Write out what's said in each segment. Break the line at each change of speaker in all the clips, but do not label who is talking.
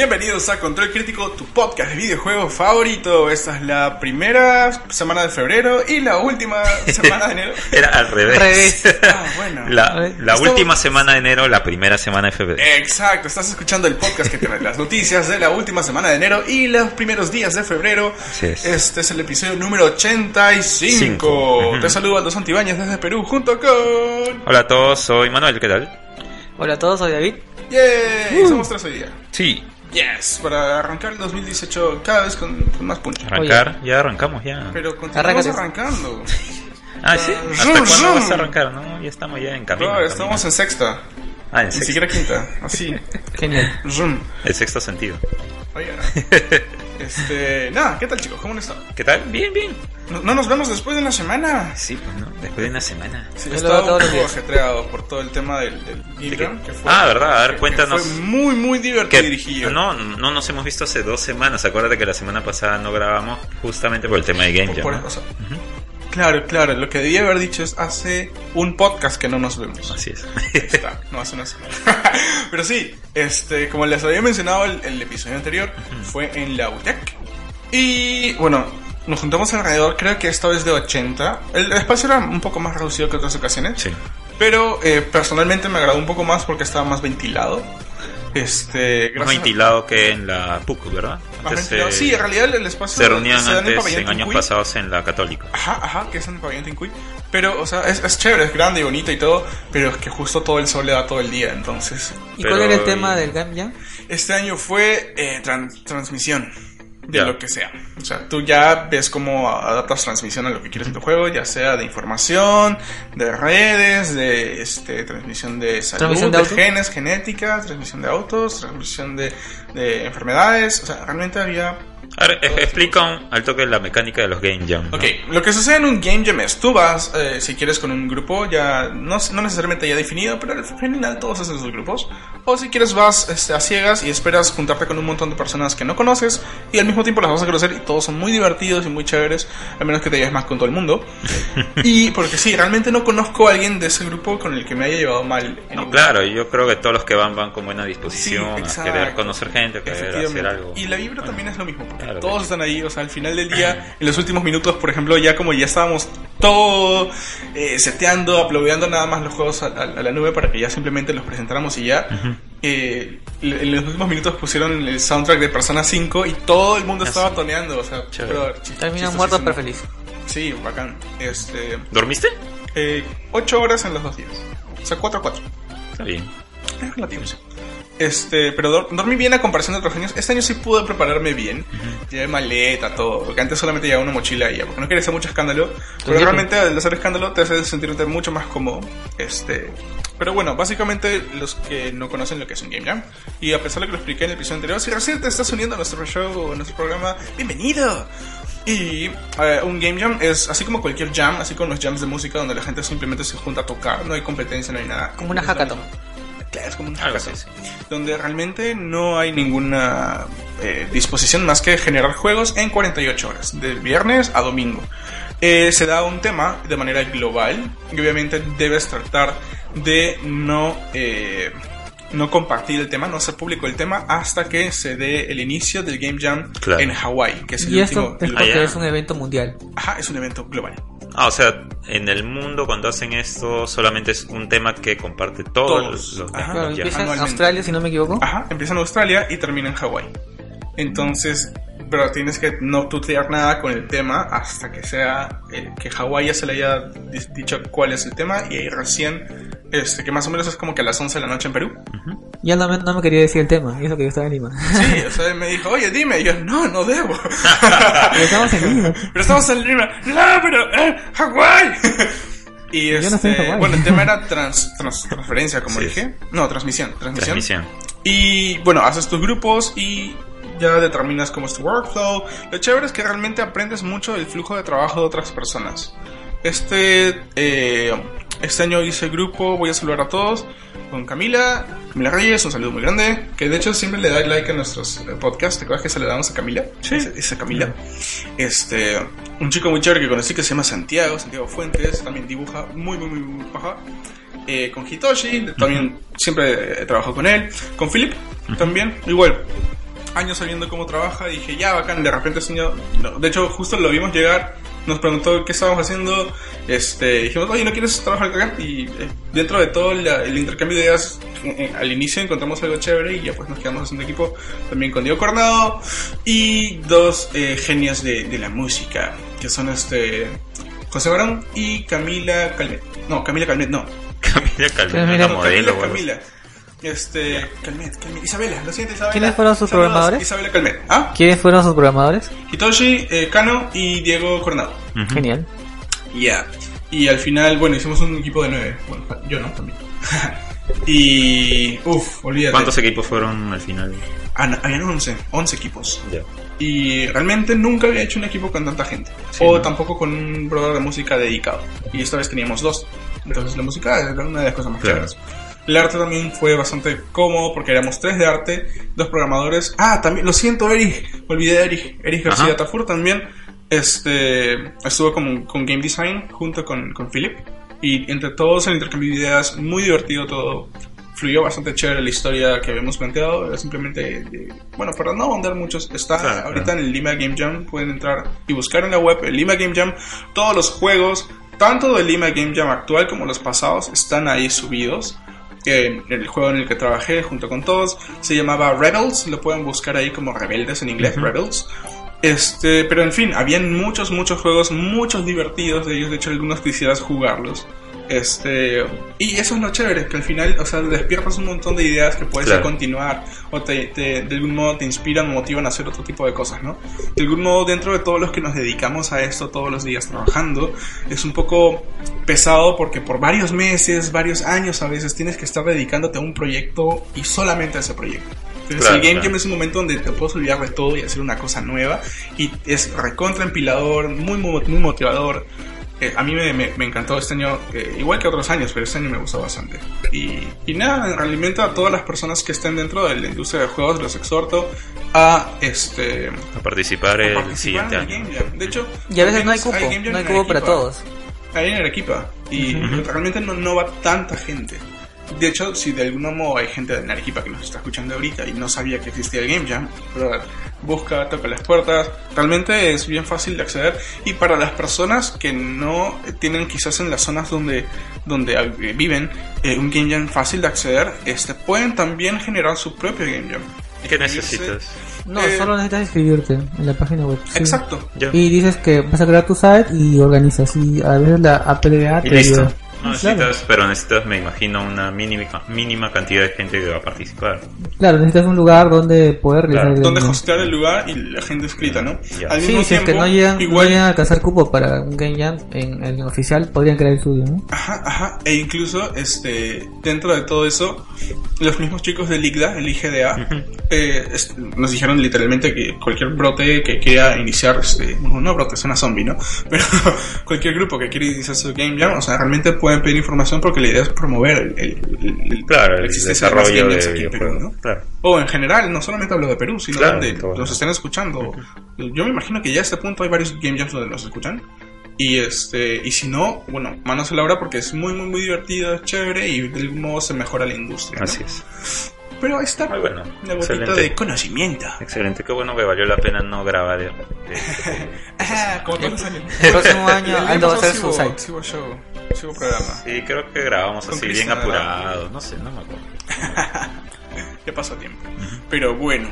Bienvenidos a Control Crítico, tu podcast de videojuegos favorito. Esta es la primera semana de febrero y la última semana de enero.
Era al revés.
Revés.
Ah, bueno.
La, última semana de enero, la primera semana de febrero.
Exacto, estás escuchando el podcast que tiene las noticias de la última semana de enero y los primeros días de febrero.
Así es.
Este es el episodio número 85.
Cinco.
Te saludo Aldo Santibáñez desde Perú junto con...
Hola a todos, soy Manuel, ¿qué tal?
Hola a todos, soy David.
¡Yay! Somos tres hoy día.
Sí.
Yes, para arrancar el 2018 cada vez con, con más punch.
Arrancar, ya arrancamos ya.
Pero continuamos
Arráncate.
arrancando.
Ah, sí.
Ah,
¿Hasta
zoom,
cuándo
zoom.
vas a arrancar? No, ya estamos ya en camino.
Bro,
en
estamos en
camino.
sexta.
Ah, en
Ni siquiera quinta. Así.
Genial.
Zoom.
El sexto sentido.
Oye, este, nada, ¿qué tal chicos? ¿Cómo han estado?
¿Qué tal? Bien, bien.
No, no nos vemos después de una semana.
Sí, pues no, después de una semana.
Sí, he estado un poco ajetreado por todo el tema del, del Game
¿De qué?
Jam, que fue,
Ah, ¿verdad? A ver,
que- que
cuéntanos.
Fue muy, muy divertido y dirigido.
No, no nos hemos visto hace dos semanas. Acuérdate que la semana pasada no grabamos justamente por el tema de Game
Por-
Jam.
por-
¿no?
Claro, claro. Lo que debía haber dicho es hace un podcast que no nos vemos.
Así es.
Está, no hace una semana. Pero sí, este, como les había mencionado el, el episodio anterior, fue en la UTEC. Y bueno, nos juntamos alrededor, creo que esta vez de 80. El espacio era un poco más reducido que otras ocasiones.
Sí.
Pero eh, personalmente me agradó un poco más porque estaba más ventilado. Este,
Más
a-
ventilado que en la PUC, ¿verdad? Antes
Sí, en realidad el espacio
se reunían
se en
antes,
pabellón
en años
Tincuy.
pasados, en la Católica.
Ajá, ajá, que es en el pabellón Tincuy. Pero, o sea, es, es chévere, es grande y bonito y todo, pero es que justo todo el sol le da todo el día, entonces.
¿Y
Pero-
cuál era el tema del Game Jam?
Este año fue eh, tran- transmisión de
Ya.
lo que sea. O sea, tú ya ves cómo adaptas transmisión a lo que quieres en tu juego, ya sea de información, de redes, de este, transmisión de salud,
¿Transmisión de
genes, genética, transmisión de autos, transmisión de, de enfermedades. O sea, realmente había
A ver, e- explica un- al toque la mecánica de los Game Jam. ¿no?
Ok, lo que sucede en un Game Jam es, tú vas, eh, si quieres, con un grupo ya, no, no necesariamente ya definido, pero al final todos hacen sus grupos. O si quieres, vas este, a ciegas y esperas juntarte con un montón de personas que no conoces y al mismo tiempo las vas a conocer y todos son muy divertidos y muy chéveres, a menos que te lleves más con todo el mundo. y porque sí, realmente no conozco a alguien de ese grupo con el que me haya llevado mal. en
No, claro, yo creo que todos los que van van con buena
Sí,
disposición, a
exacto.
querer conocer gente, a querer hacer algo.
Y la vibra
Bueno,
también es lo mismo,
Claro,
todos están ahí, o sea, al final del día, en los últimos minutos, por ejemplo, ya como ya estábamos todo eh, seteando, uploadando nada más los juegos a, a- a la nube para que ya simplemente los presentáramos y ya. eh, en los últimos minutos pusieron el soundtrack de Persona 5 y todo el mundo estaba toneando, o sea,
Terminan muertos pero feliz.
Sí, bacán. Este,
¿Dormiste?
eh, 8 horas en los dos días. O sea, 4 a 4.
Está bien.
Es relativo, sí. Este, pero dor- dormí bien a comparación de otros años. Este año sí pude prepararme bien. Llevé maleta, todo. Porque antes solamente llevaba una mochila y ya, porque no quería hacer mucho escándalo. Pero realmente al hacer escándalo te hace sentirte mucho más cómodo. Este, pero bueno, básicamente los que no conocen lo que es un Game Jam, y a pesar de que lo expliqué en el episodio anterior, si recién te estás uniendo a nuestro show a nuestro programa, bienvenido. Y eh, un game jam es así como cualquier jam, así como los jams de música donde la gente simplemente se junta a tocar, no hay competencia, no hay nada.
Como una hackathon.
Claro, es como un
así,
Donde realmente no hay ninguna eh, disposición más que generar juegos en 48 horas, de viernes a domingo. Eh, se da un tema de manera global y obviamente debes tratar de no, eh, no compartir el tema, no hacer público el tema hasta que se dé el inicio del Game Jam
Claro.
en Hawái, que es el
Y esto
último.
es
el-
porque
Ah, ya.
es un evento mundial.
Ajá, es un evento global.
Ah, o sea, en el mundo cuando hacen esto solamente es un tema que comparte todos,
Todos.
los
Ajá.
Claro, empieza en. Australia, si no me equivoco.
Ajá, empieza en Australia y termina en Hawái. Entonces, pero tienes que no tutear nada con el tema hasta que sea eh, que Hawái ya se le haya di- dicho cuál es el tema y ahí recién, este, que más o menos es como que a las 11 de la noche en Perú.
Ya no me, no me quería decir el tema, y eso que yo estaba en Lima.
Sí, o sea, él me dijo, oye, dime, y yo, no, no debo.
Pero estamos en Lima.
pero estamos en Lima, no, pero, eh, Hawái. Y
Yo no estoy en
este,
Hawái.
bueno, el tema era trans, trans- transferencia, como
Sí.
dije. No, transmisión, transmisión.
Transmisión.
Y bueno, haces tus grupos y ya determinas cómo es tu workflow. Lo chévere es que realmente aprendes mucho del flujo de trabajo de otras personas. Este, eh, este año hice grupo, voy a saludar a todos. Con Camila, Camila Reyes, un saludo muy grande. Que de hecho siempre le da like a nuestros eh, podcasts. ¿Te acuerdas que saludamos a Camila?
Sí.
Esa, Camila. Este, un chico muy chévere que conocí que se llama Santiago, Santiago Fuentes. También dibuja muy, muy, muy, muy paja. Eh, con Hitoshi, también siempre he trabajado con él. Con Philip, también, igual. Años sabiendo cómo trabaja, dije, ya, bacán, de repente señor, no, de hecho, justo lo vimos llegar, nos preguntó qué estábamos haciendo, este, dijimos, oye, ¿no quieres trabajar acá? Y eh, dentro de todo la- el intercambio de ideas, eh, eh, al inicio encontramos algo chévere y ya pues nos quedamos haciendo equipo también con Diego Coronado y dos eh, genios de, de la música, que son este José Barón y Camila Calmet. No, Camila Calmet, no.
Camila Calmet,
Camila-
No,
modelo.
Camila. Este, Calmet, Calmet. Isabela, lo siento, Isabela.
¿Quiénes fueron sus
Saludos,
programadores?
Isabela Calmet. ¿Ah?
¿Quiénes fueron sus programadores?
Hitoshi, eh, Kano y Diego Coronado.
Genial.
Ya. Y al final, bueno, hicimos un equipo de nueve. Bueno, yo no, también. y. Uff, olvídate.
¿Cuántos equipos fueron al final?
Ah, habían 11, 11 equipos.
Ya.
Y realmente nunca había hecho un equipo con tanta gente.
Sí,
o
¿no?
tampoco con un brother de música dedicado. Y esta vez teníamos dos. Entonces la música era una de las cosas más
Claro.
chéveres. El arte también fue bastante cómodo porque éramos tres de arte, dos programadores. Ah, también, lo siento, Eric. Olvidé de Eric. Eric García
Ajá.
Tafur también. Este, estuvo con, con Game Design junto con, con Philip. Y entre todos el intercambio de ideas, muy divertido todo. Fluyó bastante chévere la historia que habíamos planteado. Era simplemente, de- bueno, para no ahondar muchos, está
Claro,
ahorita
claro.
en el Lima Game Jam. Pueden entrar y buscar en la web el Lima Game Jam. Todos los juegos, tanto del Lima Game Jam actual como los pasados, están ahí subidos. El juego en el que trabajé junto con todos se llamaba Rebels. Lo pueden buscar ahí como Rebeldes en inglés. Rebels. Este, pero en fin, habían muchos, muchos juegos, muchos divertidos de ellos. De hecho, algunos quisieras jugarlos. Este, y eso es lo chévere, que al final, o sea, despiertas un montón de ideas que puedes
Claro.
continuar o te, te- de algún modo te inspiran o motivan a hacer otro tipo de cosas, ¿no? De algún modo, dentro de todos los que nos dedicamos a esto todos los días trabajando, es un poco pesado porque por varios meses, varios años a veces tienes que estar dedicándote a un proyecto y solamente a ese proyecto. Entonces,
Claro,
el Game
claro.
Es un momento donde te puedes olvidar de todo y hacer una cosa nueva y es recontra empilador, muy, muy, muy motivador. Eh, a mí me, me- me encantó este año, eh, igual que otros años, pero este año me gustó bastante. Y, y nada, realmente a todas las personas que estén dentro de la industria de juegos los exhorto a este
A participar
a
el siguiente
en el
año.
Game Jam. De hecho,
Y a veces no hay cupo, no hay
en
cupo para todos.
Ahí en Arequipa. Y realmente no, no va tanta gente. De hecho, si de algún modo hay gente de Arequipa que nos está escuchando ahorita y no sabía que existía el Game Jam, pero busca, toca las puertas. Realmente es bien fácil de acceder. Y para las personas que no tienen quizás en las zonas donde, donde eh, viven eh, un Game Jam fácil de acceder, este, pueden también generar su propio Game Jam.
¿Qué necesitas?
No,
Eh,
solo necesitas inscribirte en la página web. sí.
Exacto.
Y dices que vas a crear tu site y organizas. Y a veces la APDA
Y
te
listo.
ayuda.
No
Claro.
necesitas, pero necesitas, me imagino, una mínima, mínima cantidad de gente que va a participar.
Claro, necesitas un lugar donde poder realizar
Claro,
el
Donde hostear el lugar y la gente inscrita, ¿no?
Ya.
Al
Sí,
mismo
si es que
tiempo,
no llegan, no
igual,
llegan a alcanzar cupo para un Game Jam en el oficial, podrían crear el suyo, ¿no?
Ajá, ajá. E incluso, este, dentro de todo eso, los mismos chicos del IGDA, el IGDA, eh, nos dijeron literalmente que cualquier brote que quiera iniciar, este, no, no brote, suena zombie, ¿no? Pero cualquier grupo que quiera iniciar su Game Jam, o sea, realmente pueden pedir información porque la idea es promover el, el- el-
Claro,
la
el desarrollo de
aquí en Perú. ¿no?
Claro.
O en general, no solamente hablo de Perú, sino
Claro,
donde los estén escuchando. Yo me imagino que ya a este punto hay varios Game Jams donde los escuchan. Y este y si no, bueno, manos a la obra porque es muy, muy, muy divertido, es chévere y de algún modo se mejora la industria. ¿no?
Así es.
Pero ahí está,
Muy bueno.
una gotita
Excelente.
de conocimiento.
Excelente, qué bueno que valió la pena no grabar. eh,
Ajá, como todos los años.
El próximo año
El
Aldo va a hacer su site.
sí hubo show, hubo programa.
Sí, creo que grabamos
Con
así bien apurados. No sé, no me acuerdo.
Ya pasó tiempo. Pero bueno,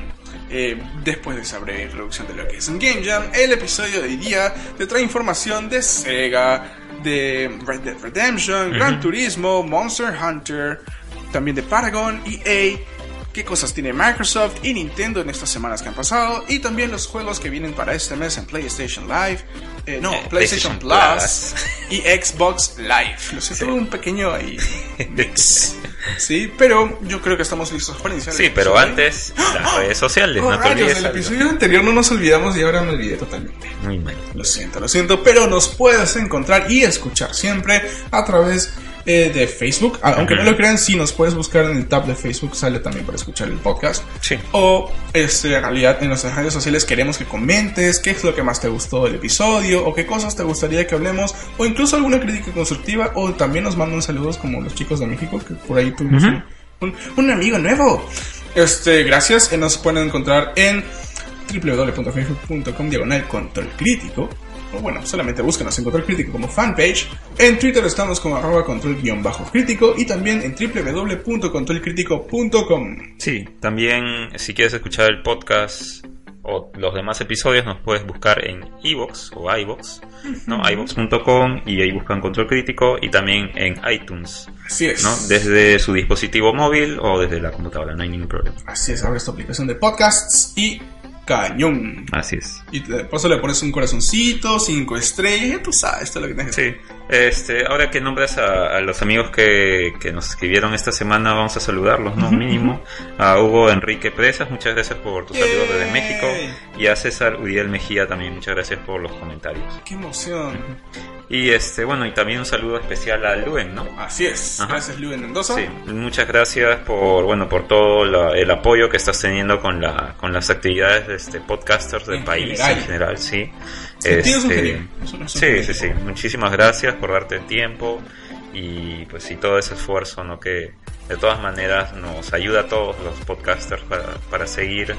eh, después de esa breve introducción de lo que es un Game Jam, el episodio de hoy día te trae información de Sega, de Red Dead Redemption, Gran Turismo, Monster Hunter, también de Paragon, EA, qué cosas tiene Microsoft y Nintendo en estas semanas que han pasado, y también los juegos que vienen para este mes en PlayStation Live, eh, no,
Eh,
PlayStation,
PlayStation
Plus,
Plus.
y Xbox Live. Lo sé, tuve un pequeño ahí mix. Sí, pero yo creo que estamos listos para iniciar. el
Sí, pero antes, las redes sociales,
Oh,
no te olvides.
del
algo.
episodio anterior no nos olvidamos y ahora me olvidé totalmente.
Muy mal.
Lo siento, lo siento, pero nos puedes encontrar y escuchar siempre a través eh, de Facebook. Ah, Aunque no lo crean, sí nos puedes buscar en el tab de Facebook, sale también para escuchar el podcast.
Sí.
O este, en realidad en nuestras redes sociales queremos que comentes qué es lo que más te gustó del episodio o qué cosas te gustaría que hablemos o incluso alguna crítica constructiva o también nos mandan saludos como los chicos de México que por ahí tuvimos
Ujú.
un, un- un amigo nuevo. Este, gracias. Eh, Nos pueden encontrar en www.facebook.com diagonal control crítico. O bueno, solamente búsquenos en control crítico como fanpage. En Twitter estamos como arroba control guion bajo crítico y también en www.controlcrítico.com.
Sí, también si quieres escuchar el podcast o los demás episodios nos puedes buscar en iVoox o iVoox, ¿no? iVoox.com y ahí buscan Control Crítico y también en iTunes,
Así es.
¿no? Desde su dispositivo móvil o desde la computadora, no hay ningún problema.
Así es, abre esta aplicación de podcasts y cañón.
Así es.
Y de paso le pones un corazoncito, cinco estrellas, ya tú sabes, esto es lo que tienes que
Sí, este, ahora que nombras a, a los amigos que, que nos escribieron esta semana, vamos a saludarlos, ¿no? Mínimo. A Hugo Enrique Presas, muchas gracias por tu saludo desde. México. Y a César Uriel Mejía también, muchas gracias por los comentarios.
Qué emoción.
Y este, bueno, y también un saludo especial a Luen, ¿no?
Así es.
Ajá.
Gracias, Luis Mendoza.
Sí, muchas gracias por bueno por todo la- el apoyo que estás teniendo con la con las actividades de este podcasters del
En
país
general.
en general, sí.
Sí,
Este,
genio. Es un- es un
sí,
genio.
sí, sí. Muchísimas gracias por darte el tiempo y pues sí todo ese esfuerzo, ¿no? Que de todas maneras nos ayuda a todos los podcasters para, para seguir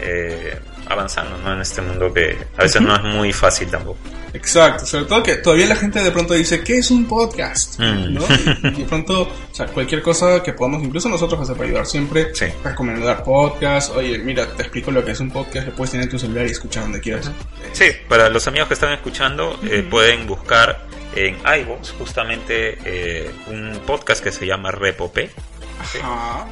eh, avanzando, ¿no? En este mundo que a veces no es muy fácil tampoco.
Exacto, sobre todo que todavía la gente de pronto dice, ¿qué es un podcast?
Mm.
¿No? Y de pronto, o sea, cualquier cosa que podamos incluso nosotros hacer para ayudar siempre,
Sí.
recomendar podcast, oye, mira, te explico lo que es un podcast, lo puedes tener en tu celular y escuchar donde quieras.
Sí, para los amigos que están escuchando, eh, pueden buscar en iVoox justamente eh, un podcast que se llama Repopé.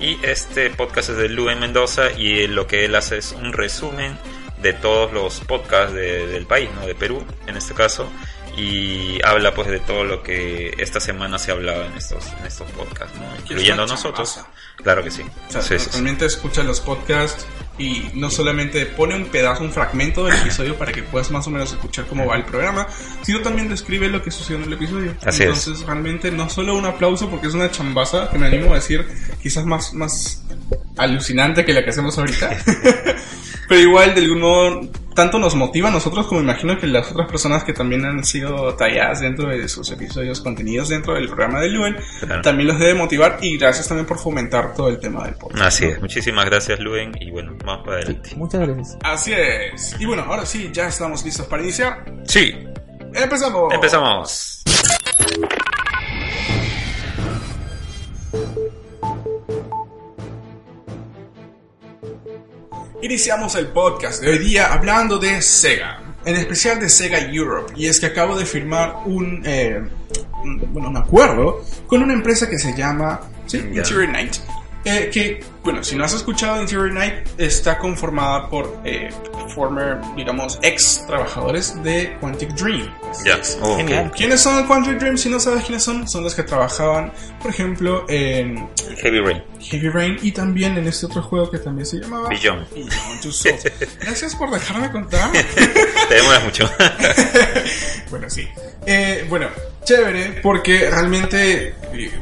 Y este podcast es de Luen Mendoza y lo que él hace es un resumen de todos los podcasts de- del país, ¿no? De Perú en este caso. Y habla pues de todo lo que esta semana se ha hablado en estos, en estos podcasts, ¿no? Incluyendo nosotros. Claro que sí.
O sea,
Sí, sí, sí.
realmente escucha los podcasts y no solamente pone un pedazo, un fragmento del episodio para que puedas más o menos escuchar cómo va el programa, sino también describe lo que sucedió en el episodio.
Así es.
Entonces, realmente no solo un aplauso porque es una chambaza que me animo a decir quizás más, más alucinante que la que hacemos ahorita. Pero igual, de algún modo, tanto nos motiva a nosotros como imagino que las otras personas que también han sido talladas dentro de sus episodios, contenidos dentro del programa de Luen,
Claro.
también los debe motivar y gracias también por fomentar todo el tema del podcast.
Así
¿no?
es. Muchísimas gracias, Luen. Y bueno, vamos para adelante.
Muchas gracias.
Así es. Y bueno, ahora sí, ya estamos listos para iniciar.
Sí,
¡Empezamos!
empezamos.
Iniciamos el podcast de hoy día hablando de Sega, en especial de Sega Europe, y es que acabo de firmar un, eh, un- bueno, un acuerdo con una empresa que se llama sí. Interior Night, eh, que, bueno, si no has escuchado Interior Night, está conformada por eh, former, digamos, ex trabajadores de Quantic Dream.
Ya. Oh.
¿Quiénes son Quantic Dream? Si no sabes quiénes son, son los que trabajaban, por ejemplo, en
Heavy Rain.
Heavy Rain y también en este otro juego que también se llamaba
Beyond.
Beyond Two Souls. Gracias por dejarme contar.
Te demoras mucho.
bueno, sí. Eh, bueno, chévere, porque realmente eh,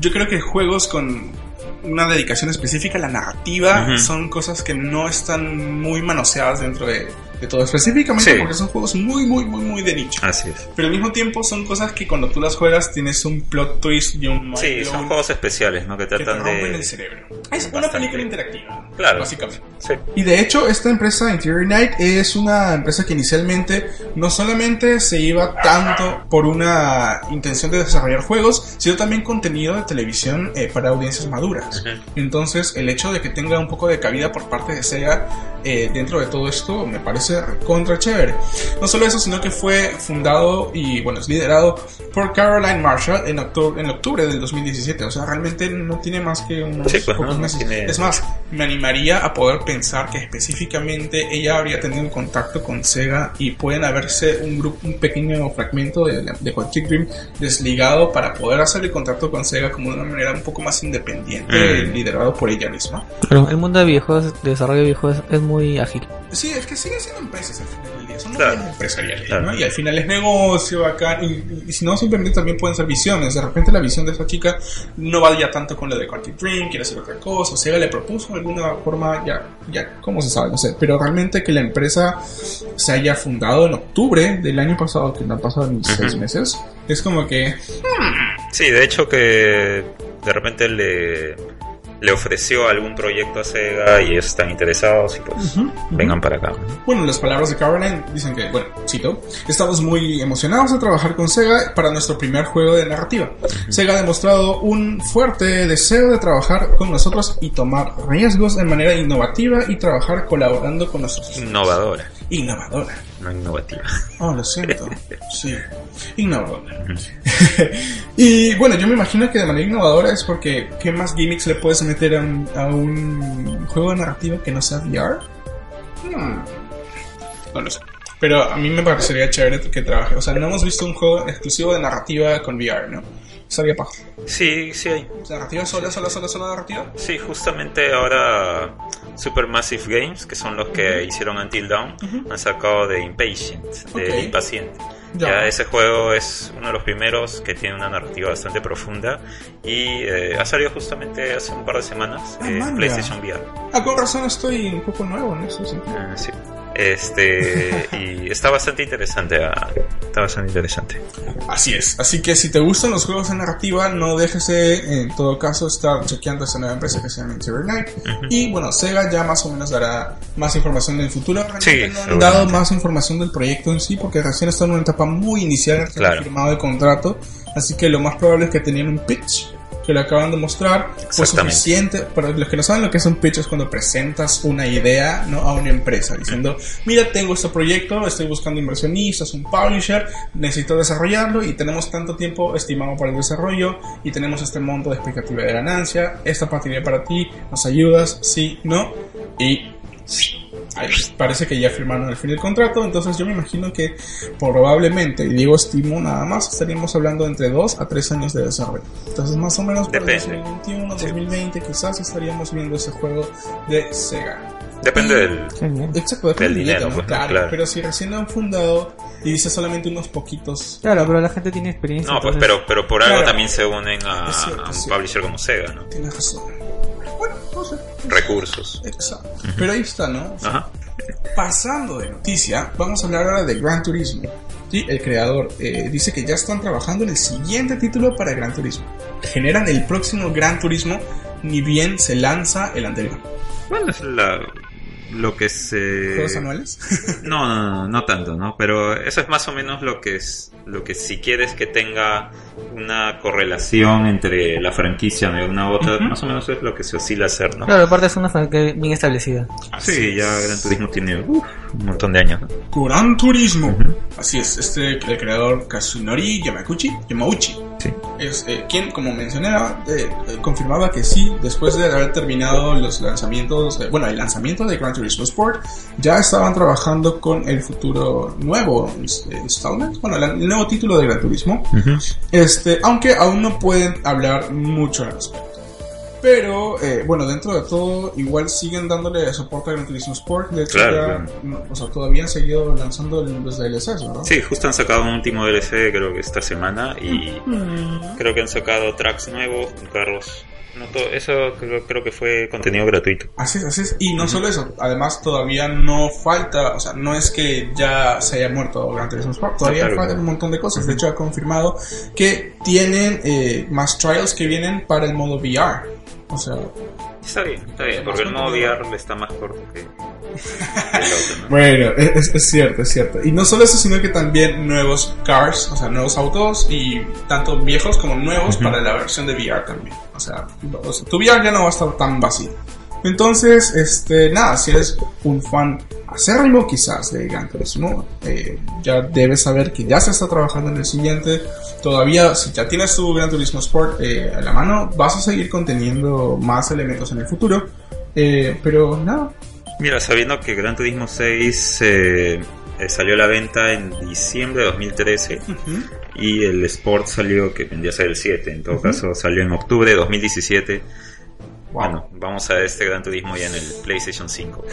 yo creo que juegos con una dedicación específica a la narrativa son cosas que no están muy manoseadas dentro de, de todo, específicamente
Sí.
porque son juegos muy, muy, muy, muy de nicho.
Así es.
Pero al mismo tiempo son cosas que cuando tú las juegas tienes un plot twist y un
Sí, son juegos especiales, ¿no? Que
que te
tratan
rompen el
de...
cerebro. Es una
Bastante.
película interactiva,
Claro.
básicamente.
Sí.
Y de hecho, esta empresa, Interior Night, es una empresa que inicialmente no solamente se iba tanto por una intención de desarrollar juegos, sino también contenido de televisión eh, para audiencias maduras.
Ujú.
Entonces, el hecho de que tenga un poco de cabida por parte de Sega eh, dentro de todo esto me parece contra chévere. No solo eso, sino que fue fundado y, bueno, es liderado por Caroline Marshall en octubre, en octubre del 2017. O sea, realmente no tiene más que unos
Sí, pues,
pocos
no
meses.
tiene-
Es más, me animaría a poder pensar que específicamente ella habría tenido contacto con Sega y pueden haberse un grupo, un pequeño fragmento de, de Quantic Dream desligado para poder hacer el contacto con Sega como de una manera un poco más independiente,
Mm.
liderado por ella misma.
Pero el mundo de videojuegos, de desarrollo de videojuegos es muy ágil.
Sí, es que siguen siendo empresas al final del día, son
Claro.
empresas empresariales,
Claro.
¿no? Y al final es negocio acá, y, y- y si no, simplemente también pueden ser visiones. De repente la visión de esta chica no va ya tanto con lo de Quantic Dream, quiere hacer otra cosa, Sega le propuso de alguna forma, ya, ya, ¿cómo se sabe? No sé, pero realmente que la empresa se haya fundado en octubre del año pasado, que no han pasado ni seis meses, es como que,
Sí, de hecho que de repente le, le ofreció algún proyecto a Sega y ellos están interesados y pues vengan para acá.
Bueno, las palabras de Caroline dicen que, bueno, cito, estamos muy emocionados de trabajar con Sega para nuestro primer juego de narrativa. Sega ha demostrado un fuerte deseo de trabajar con nosotros y tomar riesgos de manera innovativa y trabajar colaborando con nuestros
Innovadora,
innovadora.
No innovativa.
Oh, lo siento. Sí, innovadora. y bueno, yo me imagino que de manera innovadora es porque ¿qué más gimmicks le puedes meter a un, a un juego de narrativa que no sea VR? Hmm, No lo sé. Pero a mí me parecería chévere que trabaje. O sea, no hemos visto un juego exclusivo de narrativa con VR, ¿no? Estaría paja.
Sí, sí hay.
¿Narrativa sola, sola, sola, sola narrativa?
Sí, justamente ahora Supermassive Games, que son los que hicieron Until Dawn, han sacado de Impatient, de
Ok.
Impaciente.
Ya.
Ya. ese juego es uno de los primeros que tiene una narrativa bastante profunda y eh, ha salido justamente hace un par de semanas en. PlayStation VR.
Ah, con razón estoy un poco nuevo en eso, sí.
Ah, sí. Este y está bastante interesante, ah, está bastante interesante.
Así es. Así que si te gustan los juegos de narrativa, no dejes de, en todo caso, estar chequeando esta nueva empresa que se llama Interior Night. Y bueno, Sega ya más o menos dará más información en el futuro.
Sí,
no han dado más información del proyecto en sí, porque recién está en una etapa muy inicial,
Claro.
firmado el contrato. Así que lo más probable es que tenían un pitch que lo acaban de mostrar fue
Exactamente.
suficiente para los que no saben lo que es un pitch es cuando presentas una idea ¿no? a una empresa diciendo mira tengo este proyecto estoy buscando inversionistas un publisher necesito desarrollarlo y tenemos tanto tiempo estimado para el desarrollo y tenemos este monto de expectativa de ganancia esta partida para ti nos ayudas sí no y parece que ya firmaron el fin del contrato, entonces yo me imagino que probablemente, y digo estimo nada más, estaríamos hablando entre 2 a 3 años de desarrollo. Entonces más o menos el
Depende.
2021,
Sí.
2020 quizás estaríamos viendo ese juego de Sega.
Depende del.
Exacto, depende
Del dinero,
¿no?
pues,
claro,
Claro.
pero si recién lo han fundado y dice solamente unos poquitos...
Claro, pero la gente tiene experiencia.
No, pues
entonces-
pero pero por algo
Claro.
también se unen a,
cierto,
a un publisher como Sega, ¿no?
Tienes razón.
Recursos.
Exacto. Pero ahí está, ¿no?
Ajá.
Pasando de noticia, vamos a hablar ahora de Gran Turismo. Sí, el creador eh, dice que ya están trabajando en el siguiente título para Gran Turismo. Generan el próximo Gran Turismo, ni bien se lanza el anterior.
Bueno, es la, lo que se...
¿Juegos anuales?
No, no, no, no tanto, ¿no? Pero eso es más o menos lo que es, lo que si quieres que tenga una correlación entre la franquicia de una u otra, más o menos es lo que se oscila hacer, ¿no?
Claro, aparte es una franquicia bien establecida.
Sí, ya Gran Turismo tiene uf, un montón de años.
Gran Turismo. Así es, este el creador Kazunori Yamaguchi, Yamauchi
Sí.
es eh, quien, como mencionaba, eh, eh, confirmaba que sí, después de haber terminado los lanzamientos, bueno, el lanzamiento de Gran Turismo Sport, ya estaban trabajando con el futuro nuevo eh, installment, bueno, el nuevo título de Gran Turismo, este, aunque aún no pueden hablar mucho al respecto. Pero, eh, bueno, dentro de todo, igual siguen dándole soporte a Gran Turismo Sport. De hecho,
Claro,
ya,
claro.
no, o sea, todavía han seguido lanzando los DLCs, ¿verdad?
Sí, justo han sacado un último DLC creo que esta semana y creo que han sacado tracks nuevos con carros. No todo, eso creo, creo que fue contenido gratuito.
Así es, así es. Y no solo eso, además todavía no falta, o sea, no es que ya se haya muerto Gran Turismo Sport, todavía
claro,
faltan
claro.
un montón de cosas. De hecho, ha confirmado que tienen eh, más trials que vienen para el modo VR. O sea,
Está bien, está bien, porque el modo VR le está más corto que,
bueno, es, es cierto, es cierto. Y no solo eso, sino que también nuevos cars, o sea, nuevos autos y tanto viejos como nuevos para la versión de VR también. O sea, o sea, tu VR ya no va a estar tan vacío. Entonces, este, nada, si eres un fan acérrimo quizás de Gran Turismo, eh, ya debes saber que ya se está trabajando en el siguiente. Todavía, si ya tienes tu Gran Turismo Sport eh, a la mano, vas a seguir conteniendo más elementos en el futuro. Eh, pero nada,
Mira, sabiendo que Gran Turismo 6 eh, eh, salió a la venta en diciembre de 2013 y el Sport salió, que vendría a ser el 7, en todo caso salió en octubre de 2017. Bueno, vamos a ver este Gran Turismo ya en el PlayStation 5.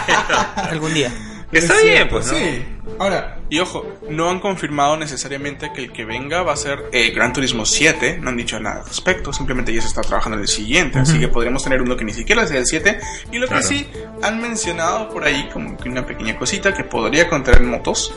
Algún día.
Que está
Es
bien,
cierto,
pues, ¿no?
Sí. Ahora, y ojo, no han confirmado necesariamente que el que venga va a ser eh, Gran Turismo 7. No han dicho nada al respecto. Simplemente ya se está trabajando en el siguiente. Así que podríamos tener uno que ni siquiera sea el 7. Y lo
Claro.
que sí han mencionado por ahí, como que una pequeña cosita, que podría contener motos.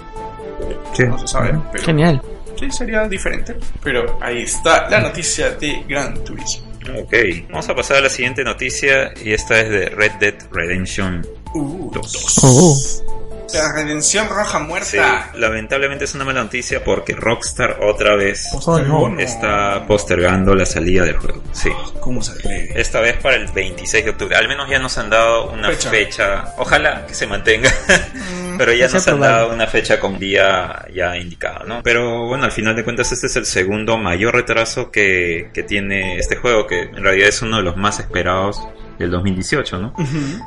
No se sabe, pero
Genial.
sí sería diferente. Pero ahí está la noticia de Gran Turismo.
Ok, vamos a pasar a la siguiente noticia y esta es de Red Dead Redemption
Uh,
2.
Oh.
La redención roja
Sí,
muerta.
lamentablemente es una mala noticia porque Rockstar otra vez
no.
no.
está postergando la salida del juego. Sí.
¿Cómo se atreve?
Esta vez para el 26 de octubre. Al menos ya nos han dado una
Fecha.
fecha. Ojalá que se mantenga. Pero ya nos han dado una fecha con día ya indicado, ¿no? Pero bueno, al final de cuentas este es el segundo mayor retraso que, que tiene este juego, que en realidad es uno de los más esperados del 2018, ¿no?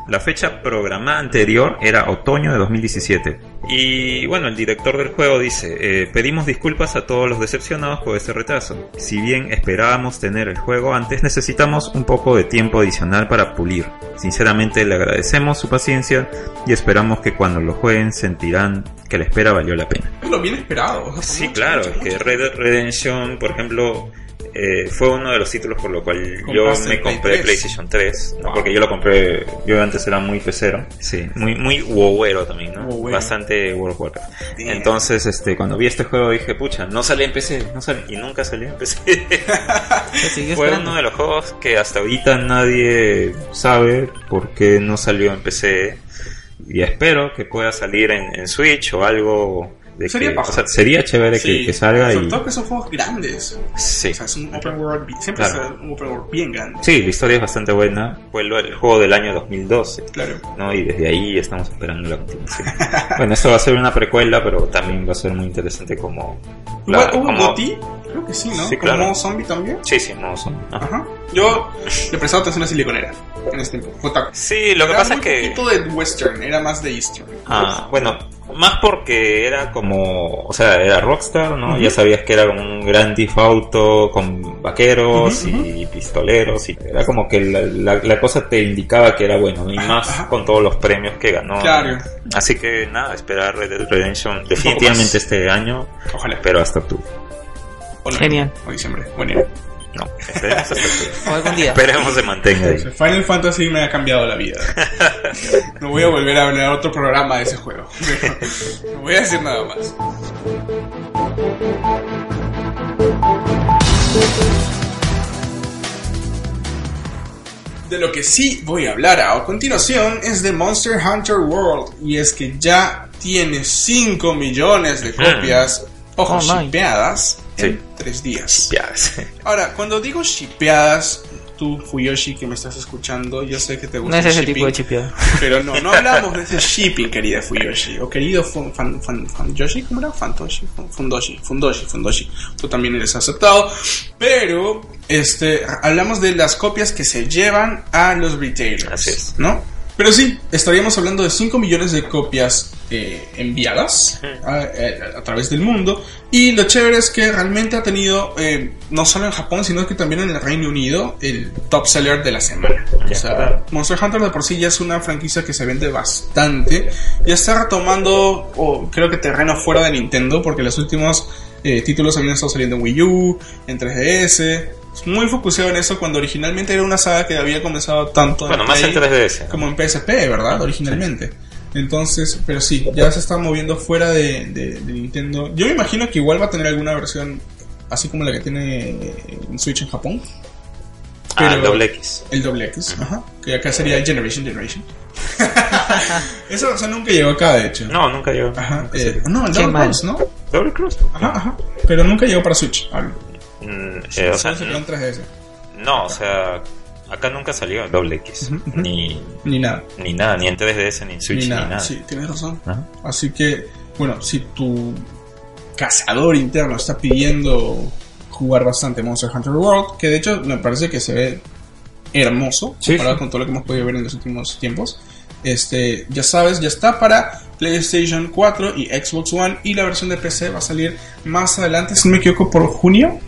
La fecha programada anterior era otoño de 2017. Y bueno, el director del juego dice, eh, pedimos disculpas a todos los decepcionados por este retraso. Si bien esperábamos tener el juego antes, necesitamos un poco de tiempo adicional para pulir. Sinceramente le agradecemos su paciencia y esperamos que cuando lo jueguen sentirán que la espera valió la pena.
Es lo bien esperado. o sea,
Sí,
mucho,
claro,
mucho,
que. Red Dead Redemption, por ejemplo, eh, fue uno de los títulos por lo cual yo me
Play
compré
3.
PlayStation 3, ¿no?
Wow.
porque yo lo compré, yo antes era muy pecero, sí, muy muy wowero también. Bastante World of Warcraft. Entonces, este, cuando vi este juego dije, pucha, no sale en PC, no y nunca salió en PC. Fue
esperando.
uno de los juegos que hasta ahorita nadie sabe por qué no salió en PC. Y espero que pueda salir en, en Switch o algo. De
Sería
que, o sea, sería chévere que,
Sí,
que salga
Sobre
y.
todo que son juegos grandes.
Sí.
O sea, es un open world. Siempre
Claro.
es un open world bien grande.
Sí, la historia es bastante buena. Fue el juego del año 2012.
Claro.
¿no? Y desde ahí estamos esperando la continuación. bueno, esto va a ser una precuela, pero también va a ser muy interesante como. la-
¿Hubo,
como-?
Creo que sí, ¿no?
Sí,
Como
claro.
modo zombie también.
Sí, sí, no son. ajá.
Ajá. Yo le prestaba atención a Siliconera en este tiempo.
Sí, lo que
Era
pasa es
muy
que.
poquito de western, era más de eastern.
Ah, bueno, más porque era como, o sea, era Rockstar, ¿no?
Ujú.
Ya sabías que era como un gran Auto con vaqueros
Ujú,
y pistoleros y era como que la, la- la cosa te indicaba que era bueno, ¿no? y más con todos los premios que ganó.
Claro.
Así que nada, esperar Red Dead Redemption definitivamente este año,
Ojalá.
pero hasta octubre.
Genial.
O diciembre. Bueno.
No, esperemos hasta.
O algún día.
Esperemos se mantenga ahí.
Final Fantasy me ha cambiado la vida. No voy a volver a hablar otro programa de ese juego. No voy a decir nada más. De lo que sí voy a hablar a continuación es de Monster Hunter World. Y es que ya tiene 5 millones de copias, ojo,
my.
shipeadas en
Sí.
3 días. Ahora, cuando digo shipeadas, tú, Fuyoshi, que me estás escuchando, yo sé que te
No
gusta
es
el
ese
shipping,
tipo de chipeado.
Pero no, no hablamos de ese shipping, querida Fuyoshi. O querido fun, fan, fan, fan- Yoshi, ¿cómo era? Fantoshi, Fun- Fundoshi, Fundoshi, Fundoshi. Tú también eres aceptado. Pero, este, hablamos de las copias que se llevan a los retailers.
Así es.
¿No? Pero sí, estaríamos hablando de 5 millones de copias eh, enviadas a, eh, a través del mundo. Y lo chévere es que realmente ha tenido, eh, no solo en Japón, sino que también en el Reino Unido, el top seller de la semana. O sea, Monster Hunter de por sí ya es una franquicia que se vende bastante. Ya está retomando, creo que terreno fuera de Nintendo, porque los últimos eh, títulos habían estado saliendo en Wii U, en 3DS. Es muy focusado en eso cuando originalmente era una saga que había comenzado tanto
Bueno, más en
Play
3DS.
como en PSP, ¿verdad? Originalmente. Entonces, pero sí, ya se está moviendo fuera de, de- de Nintendo. Yo me imagino que igual va a tener alguna versión así como la que tiene en Switch en Japón.
Ah, el doble X.
El doble X, ajá. Que acá sería Generation Generation. Eso, eso nunca llegó acá, de hecho.
No, nunca llegó.
Ajá.
Nunca
eh, no, el Double. Cross, ¿no?
Doble Cross.
Ajá, ajá. Pero nunca llegó para Switch. hablo.
Mm, eh, o sea,
Solo se quedó en 3DS.
no, o sea, acá nunca salió el doble X. Ni,
Ni nada.
ni nada, ni en 3DS, ni en Switch,
ni
ni
nada.
nada.
Sí, tienes razón.
Ajá.
Así que, bueno, si tu cazador interno está pidiendo jugar bastante Monster Hunter World, que de hecho me parece que se ve hermoso
Sí,
comparado
sí.
con todo lo que hemos podido ver en los últimos tiempos. Este, ya sabes, ya está para PlayStation 4 y Xbox One y la versión de PC va a salir más adelante, si no me equivoco, por junio.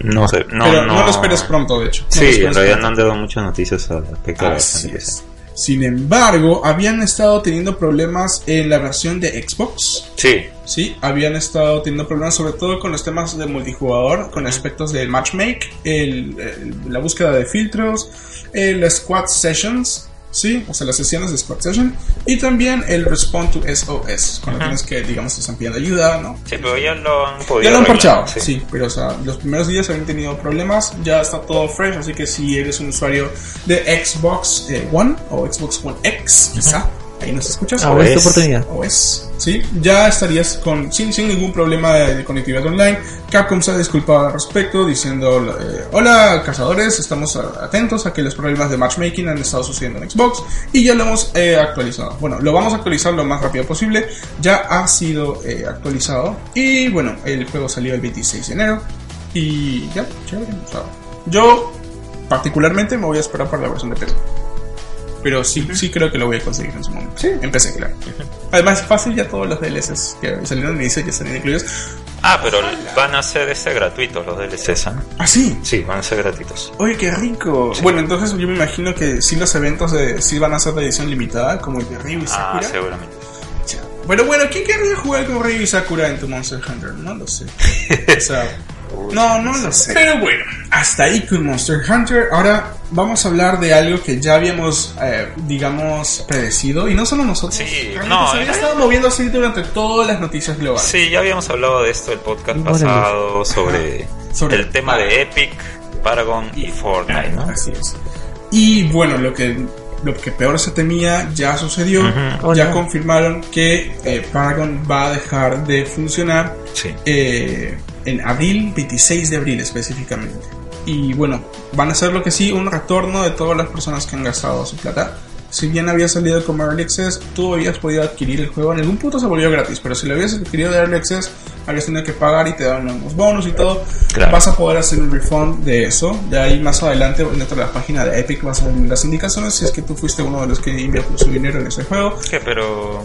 No sé, no,
pero
no,
no, lo esperes pronto, de hecho. No
Sí, en realidad
pronto.
no han dado muchas noticias al respecto de la
Así
de
es.
PC.
Sin embargo, habían estado teniendo problemas en la versión de Xbox.
Sí,
Sí, habían estado teniendo problemas sobre todo con los temas de multijugador, con aspectos del matchmake, el, el- la búsqueda de filtros, el squad sessions Sí, o sea, las sesiones de Squad Session. Y también el Respond to SOS, cuando tienes que, digamos, están pidiendo ayuda, ¿no?
Sí, pero ya lo han podido.
Ya lo han parchado, sí. pero o sea, los primeros días habían tenido problemas, ya está todo fresh, así que si eres un usuario de Xbox eh, One o Xbox One X, quizá, ahí nos escuchas.
Ahora es tu oportunidad.
o es, sí, ya estarías con, sin, sin ningún problema de, de conectividad online. Capcom se ha disculpado al respecto diciendo, eh, hola cazadores, estamos atentos a que los problemas de matchmaking han estado sucediendo en Xbox y ya lo hemos eh, actualizado. Bueno, lo vamos a actualizar lo más rápido posible, ya ha sido eh, actualizado y bueno, el juego salió el 26 de enero y ya, chévere. o sea, yo particularmente me voy a esperar para la versión de PC. Pero sí, sí creo que lo voy a conseguir en su momento. Sí, empecé, claro. Además, es fácil ya todos los DLCs que salieron en inicio ya están incluidos.
Ah, pero van a ser este gratuitos los DLCs, ¿ah?
Ah, sí.
Sí, van a ser gratuitos.
Oye, qué rico. Bueno, entonces yo me imagino que sí los eventos de, sí van a ser de edición limitada, como el de Ryu y
Ah,
Sakura.
seguramente.
Ya. Bueno, bueno, ¿quién querría jugar con Ryu y Sakura en tu Monster Hunter? No lo sé. O sea, no, no lo sé. Pero bueno, hasta ahí con Monster Hunter. Ahora vamos a hablar de algo que ya habíamos, eh, digamos, predecido. Y no solo nosotros.
Sí, no,
se había estado moviendo así durante todas las noticias globales.
Sí, ya habíamos hablado de esto el podcast
Bueno,
pasado sobre,
Sobre
el tema de Epic, Paragon y Fortnite, ¿no?
Así es. Y bueno, lo que, lo que peor se temía ya sucedió. Ya confirmaron que eh, Paragon va a dejar de funcionar
Sí.
eh, en abril, 26 de abril específicamente. Y bueno, van a hacer lo que sí, un retorno de todas las personas que han gastado su plata. Si bien había salido como Early Access, tú habías podido adquirir el juego. En algún punto se volvió gratis, pero si lo habías adquirido de Early Access, habías tenido que pagar y te daban unos bonus y todo.
Claro.
Vas a poder hacer un refund de eso. De ahí más adelante, dentro de la página de Epic, vas a ver las indicaciones si es que tú fuiste uno de los que invirtió su dinero en ese juego.
¿Qué? Pero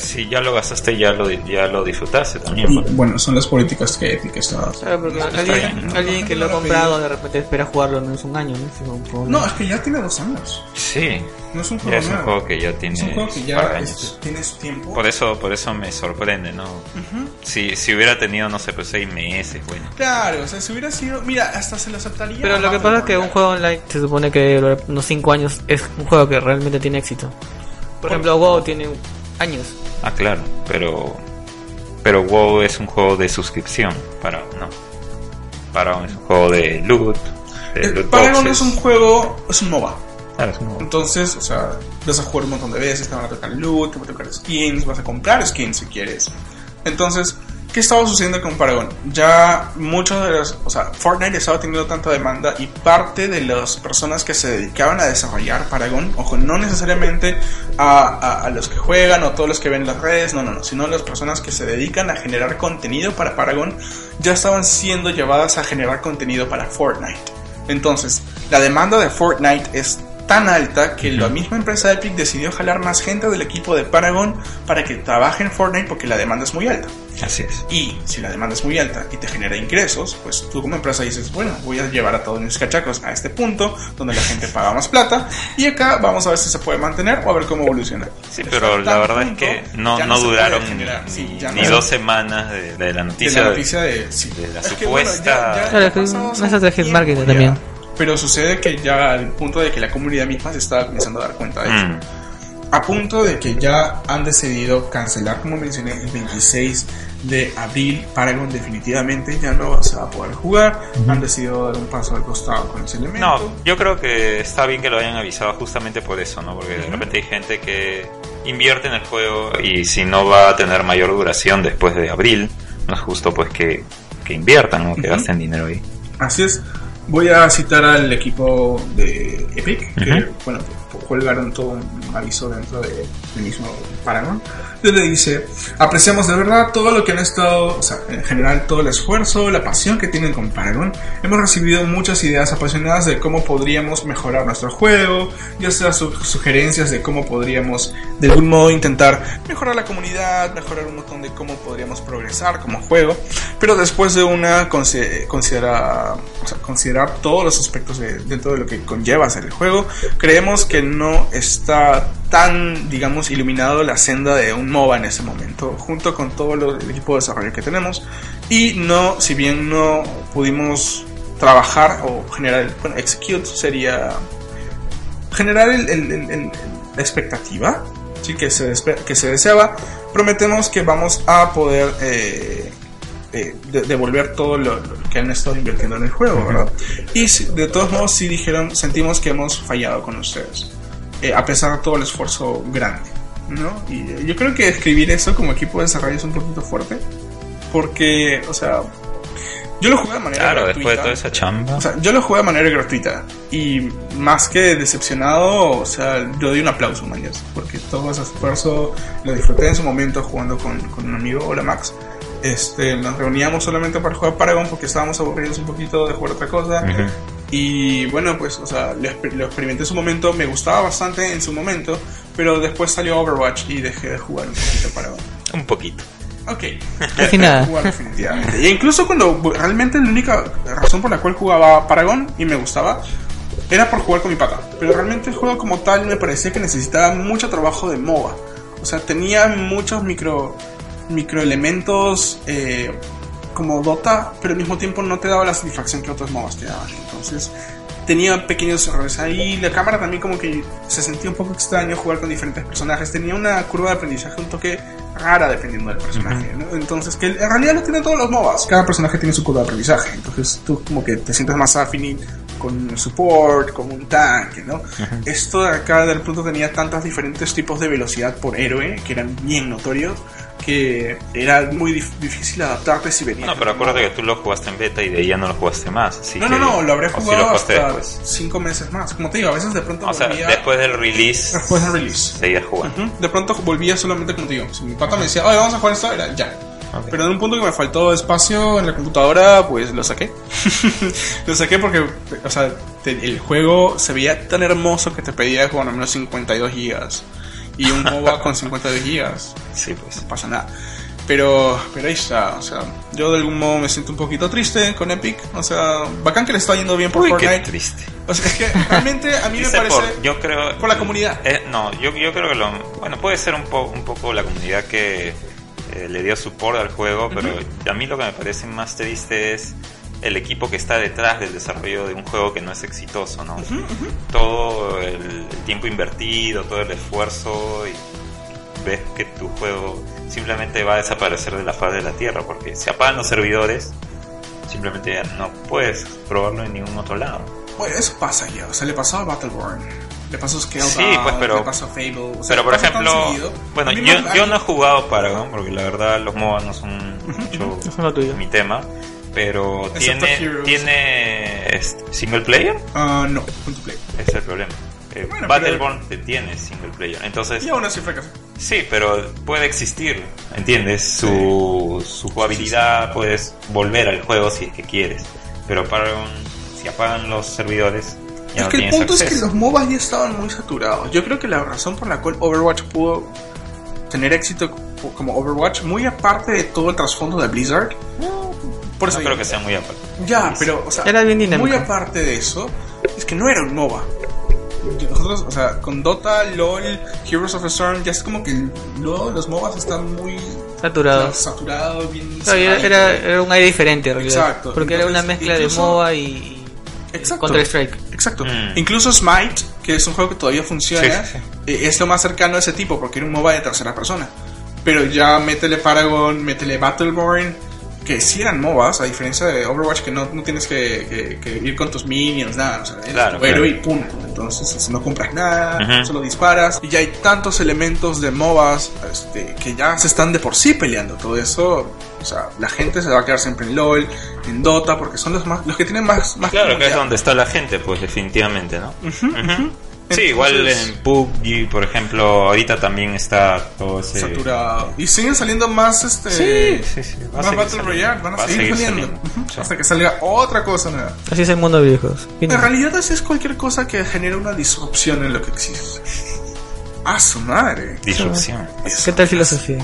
si ya lo gastaste, ya lo, ya lo disfrutaste también.
Y bueno, son las políticas que Epic está
Claro, porque
Está
alguien,
bien, ¿no?
alguien que lo ha comprado de repente espera jugarlo al menos un año, ¿no? Si un juego-
No, es que ya tiene dos años.
Sí,
No es un juego
ya es un
nuevo.
juego que ya tiene
Es un juego que ya este, tiene su tiempo.
Por eso, por eso me sorprende, ¿no? si, si hubiera tenido, no sé, pues seis meses, bueno.
Claro, o sea, si hubiera sido. Mira, hasta se lo aceptaría.
Pero lo que pasa es que un juego online se supone que unos 5 años es un juego que realmente tiene éxito. Por ejemplo, WoW tiene años.
Ah, claro, pero pero WoW es un juego de suscripción para no. Para es un juego de loot, de loot
Paragon
boxes.
es un juego. Es un MOBA.
Claro, es un juego.
Entonces, o sea, vas a jugar un montón de veces, te van a tocar loot, te van a tocar skins, vas a comprar skins si quieres. Entonces, ¿qué estaba sucediendo con Paragon? Ya muchos de los, o sea, Fortnite estaba teniendo tanta demanda y parte de las personas que se dedicaban a desarrollar Paragon, ojo, no necesariamente a, a- a los que juegan o todos los que ven las redes, no, no, no, sino las personas que se dedican a generar contenido para Paragon, ya estaban siendo llevadas a generar contenido para Fortnite. Entonces, la demanda de Fortnite es tan alta que la misma empresa Epic decidió jalar más gente del equipo de Paragon para que trabaje en Fortnite porque la demanda es muy alta.
Así es.
Y si la demanda es muy alta y te genera ingresos, pues tú como empresa dices, bueno, voy a llevar a todos mis cachacos a este punto donde la gente paga más plata y acá vamos a ver si se puede mantener o a ver cómo evoluciona.
Sí,
Pero
la verdad es que no,
ya
no duraron ni,
sí, ya
ni
no se-
dos semanas de, de la
de
noticia.
la noticia de, sí.
de la
Es que,
supuesta-
Claro,
ya
una estrategia de marketing
ya.
también.
Pero sucede que ya al punto de que la comunidad misma se está comenzando a dar cuenta de eso. A punto de que ya han decidido cancelar, como mencioné, el 26 de abril. Paragon definitivamente ya no se va a poder jugar. Han decidido dar un paso al costado con ese elemento.
No, yo creo que está bien que lo hayan avisado justamente por eso, ¿no? Porque de repente hay gente que invierte en el juego y si no va a tener mayor duración después de abril, no es justo pues que, que inviertan o que gasten dinero ahí.
Así es. Voy a citar al equipo de Epic, que bueno, colgaron todo un aviso dentro de- del mismo Paragon, donde dice, apreciamos de verdad todo lo que han estado, o sea, en general todo el esfuerzo, la pasión que tienen con Paragon. Hemos recibido muchas ideas apasionadas de cómo podríamos mejorar nuestro juego, ya sea su- sugerencias de cómo podríamos de algún modo intentar mejorar la comunidad, mejorar un montón de cómo podríamos progresar como juego, pero después de una consi- considera, o sea, considerar todos los aspectos de- dentro de lo que conlleva hacer el juego, creemos que no está tan, digamos, iluminado la senda de un MOBA en ese momento, junto con todo lo- el equipo de desarrollo que tenemos, y no, si bien no pudimos trabajar o generar, bueno, execute sería generar el, la expectativa ¿sí? que, se, que se deseaba, prometemos que vamos a poder eh, eh, de- devolver todo lo, lo que han estado invirtiendo en el juego, ¿verdad? Y de todos modos, sí dijeron, sentimos que hemos fallado con ustedes, eh, a pesar de todo el esfuerzo grande, ¿no? Y eh, yo creo que escribir eso como equipo de desarrollo es un poquito fuerte, porque, o sea, yo lo jugué de manera
Claro,
gratuita.
después de toda esa chamba.
O sea, yo lo jugué de manera gratuita y más que decepcionado, o sea, yo doy un aplauso, mañas, porque todo ese esfuerzo lo disfruté en su momento jugando con, con un amigo, hola Max. Este, nos reuníamos solamente para jugar Paragon porque estábamos aburridos un poquito de jugar otra cosa. Y bueno, pues, o sea, lo, exper- lo experimenté en su momento, me gustaba bastante en su momento, pero después salió Overwatch y dejé de jugar un poquito Paragon.
Un poquito.
Ok.
Casi nada.
Jugar definitivamente. E incluso cuando realmente la única razón por la cual jugaba Paragon y me gustaba era por jugar con mi pata. Pero realmente el juego como tal me parecía que necesitaba mucho trabajo de MOBA. O sea, tenía muchos micro microelementos eh, como Dota, pero al mismo tiempo no te daba la satisfacción que otros MOBAs te daban. Entonces tenía pequeños errores ahí. La cámara también como que se sentía un poco extraño jugar con diferentes personajes. Tenía una curva de aprendizaje un toque rara dependiendo del personaje. ¿no? Entonces, que en realidad lo tienen todos los MOBAs. Cada personaje tiene su curva de aprendizaje. Entonces tú como que te sientes más afín con un support, con un tanque, ¿no? Esto de acá del punto tenía tantos diferentes tipos de velocidad por héroe que eran bien notorios que era muy dif- difícil adaptarte si venías.
No, pero acuérdate que tú lo jugaste en beta y de ahí ya no lo jugaste más. Así
No,
que-
no, no, lo habré jugado
jugaste
hasta
después.
cinco meses más. Como te digo, a veces de pronto
O sea,
volvía
después del release,
después del release.
seguías jugando.
Ujú, De pronto volvía solamente como te digo. Si mi pata me decía, oye, vamos a jugar esto, era ya.
Ok.
Pero en un punto que me faltó espacio en la computadora, pues lo saqué. lo saqué porque, o sea, te- el juego se veía tan hermoso que te pedía como al menos 52 gigas. Y un MOBA con 52 gigas,
Sí, pues.
no pasa nada. Pero, pero ahí está, o sea, yo de algún modo me siento un poquito triste con Epic. O sea, bacán que le está yendo bien por
Uy, qué
Fortnite.
triste.
O sea, es que realmente a mí me parece...
por- yo creo
por la comunidad.
Eh, no, yo, yo creo que lo bueno puede ser un, po- un poco la comunidad que eh, le dio support al juego, pero a mí lo que me parece más triste es el equipo que está detrás del desarrollo de un juego que no es exitoso, ¿no? Todo el, el tiempo invertido, todo el esfuerzo y ves que tu juego simplemente va a desaparecer de la faz de la tierra porque se apagan los servidores, simplemente no puedes probarlo en ningún otro lado.
Bueno, eso pasa ya. O sea, le pasó a Battleborn. Le pasó a Scalebound.
Sí, pues, pero-
Le pasó a Fable. o sea,
Pero por ejemplo, bueno, yo, yo no he jugado Paragon porque la verdad los MOBA no son mucho
No son
mi tema, pero tiene tiene este, single player,
Ah, no, punto play.
ese es el problema. Eh,
Bueno,
Battleborn te tiene single player, entonces
Y aún así fracasó.
sí, pero puede existir, ¿entiendes? Su, su jugabilidad, puedes volver al juego si es que quieres, pero Paragon, si apagan los servidores, ya
Es
no
que el punto es
acceso.
que los MOBAs ya estaban muy saturados. Yo creo que la razón por la cual Overwatch pudo tener éxito como Overwatch, muy aparte de todo el trasfondo de Blizzard. Por eso
no creo que sea muy aparte.
Ya, pero, o sea,
Era bien dinámico.
muy aparte de eso, es que no era un MOBA. Nosotros, o sea, con Dota, LOL, Heroes of the Storm, ya es como que lo- los MOBAs están muy
Saturado.
saturados, bien
Claro, era, era, era un aire diferente en realidad.
Exacto.
Porque era una
Entonces,
mezcla de
incluso-
MOBA y, y
Exacto.
Counter Strike.
Exacto.
Mm.
Incluso Smite, que es un juego que todavía funciona,
Sí, sí,
eh, es lo más cercano a ese tipo, porque era un MOBA de tercera persona. Pero ya métele Paragon, métele Battleborn, que sí eran MOBAs, a diferencia de Overwatch, que no, no tienes que, que- que ir con tus minions, nada. O sea, eres
Claro,
tu héroe y punto. Entonces no compras nada, solo disparas. Y ya hay tantos elementos de MOBAs este, que ya se están de por sí peleando. Todo eso, o sea, la gente se va a quedar siempre en LOL, en Dota, porque son los, más, los que tienen más, más
Claro, que es donde está la gente, pues definitivamente, ¿no? Sí, igual
Entonces-
en PUBG, por ejemplo, ahorita también está todo ese...
saturado. Y siguen saliendo más este
Sí, sí, sí. Va
más Battle. Royale, van a
Va
seguir, saliendo.
saliendo.
Ujú.
Sí.
Hasta que salga otra cosa nueva.
Así es el mundo de.
En realidad así es cualquier cosa que genere una disrupción en lo que existe. A su madre.
Disrupción.
¿Qué tal filosofía?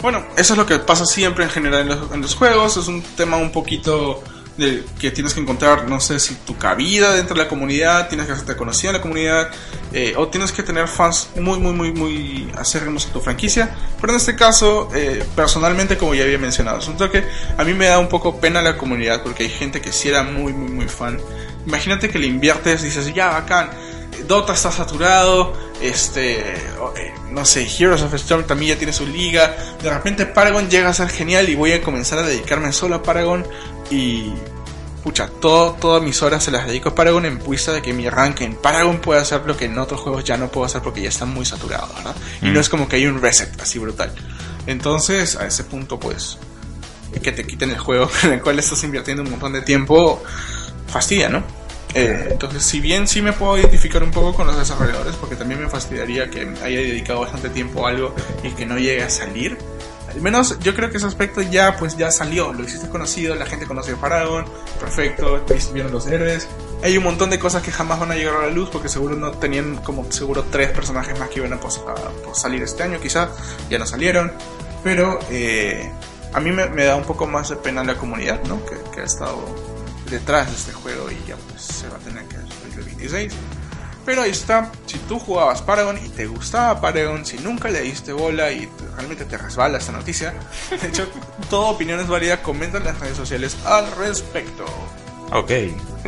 Bueno, eso es lo que pasa siempre en general en los, en los juegos. Es un tema un poquito de que tienes que encontrar, no sé si tu cabida dentro de la comunidad, tienes que hacerte conocido en la comunidad, eh, o tienes que tener fans muy, muy, muy, muy acérrimos a tu franquicia. Pero en este caso, eh, personalmente, como ya había mencionado, es un toque, a mí me da un poco pena la comunidad porque hay gente que sí era muy, muy, muy fan Imagínate que le inviertes, dices, ya, bacán, Dota está saturado, este, eh, no sé, Heroes of Storm también ya tiene su liga, de repente Paragon llega a ser genial y voy a comenzar a dedicarme solo a Paragon y... Pucha, todo, todas mis horas se las dedico a Paragon en vista de que mi rank en Paragon puede hacer lo que en otros juegos ya no puedo hacer porque ya están muy saturados, ¿verdad? Y
Mm.
no es como que hay un reset así brutal. Entonces, a ese punto, pues, que te quiten el juego en el cual estás invirtiendo un montón de tiempo, fastidia, ¿no? Eh, entonces, si bien sí me puedo identificar un poco con los desarrolladores, porque también me fastidiaría que haya dedicado bastante tiempo a algo y que no llegue a salir. Al menos yo creo que ese aspecto ya pues ya salió, lo hiciste conocido, la gente conoció a Paragon, perfecto, vieron los héroes. Hay un montón de cosas que jamás van a llegar a la luz porque seguro no tenían como seguro tres personajes más que iban a, pos- a- a salir este año quizá, ya no salieron. Pero eh, a mí me, me da un poco más de pena la comunidad, ¿no? Que, que ha estado detrás de este juego y ya pues se va a tener que hacer el 26. Pero ahí está, si tú jugabas Paragon y te gustaba Paragon, si nunca le diste bola y te- realmente te resbala esta noticia, de hecho, toda opinión es válida, comenta en las redes sociales al respecto.
Ok,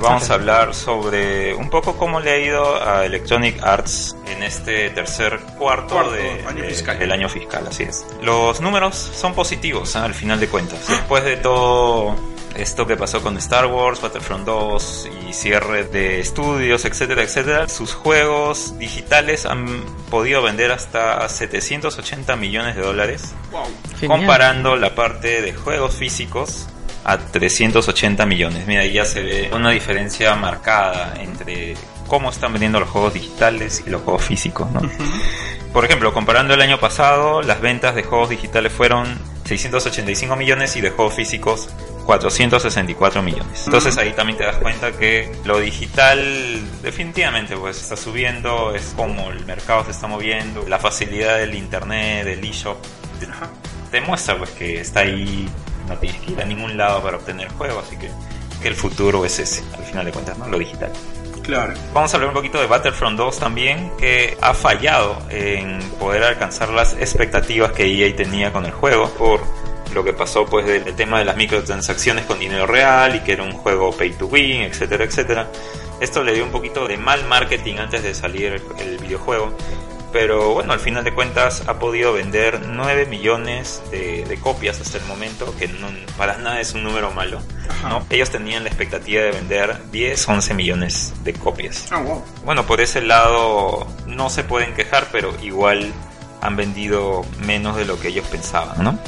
vamos a hablar sobre un poco cómo le ha ido a Electronic Arts en este tercer cuarto,
Cuarto
de-
año
de-
fiscal.
del año fiscal, así es. Los números son positivos ¿ah? al final de cuentas. Después de todo esto que pasó con Star Wars, Battlefront 2 y cierre de estudios, etcétera, etcétera, sus juegos digitales han podido vender hasta 780 millones de dólares
Wow.
Comparando la parte de juegos físicos a 380 millones. Mira, ahí ya se ve una diferencia marcada entre cómo están vendiendo los juegos digitales y los juegos físicos, ¿no? Por ejemplo, comparando el año pasado, las ventas de juegos digitales fueron 685 millones y de juegos físicos 464 millones. Entonces ahí también te das cuenta que lo digital definitivamente pues está subiendo, es como el mercado se está moviendo, la facilidad del internet, del eShop, te- te muestra pues que está ahí, no tienes que ir a ningún lado para obtener el juego, así que, que el futuro es ese, al final de cuentas, ¿no? Lo digital.
Claro.
Vamos a hablar un poquito de Battlefront 2 también, que ha fallado en poder alcanzar las expectativas que EA tenía con el juego por lo que pasó pues del, tema de las microtransacciones con dinero real y que era un juego pay to win, etcétera, etcétera. Esto le dio un poquito de mal marketing antes de salir el videojuego. Pero bueno, al final de cuentas ha podido vender 9 millones de, de copias hasta el momento, que no, para nada es un número malo. ¿no? Ellos tenían la expectativa de vender 10, 11 millones de copias.
Ah, wow.
Bueno, por ese lado no se pueden quejar, pero igual han vendido menos de lo que ellos pensaban, ¿no?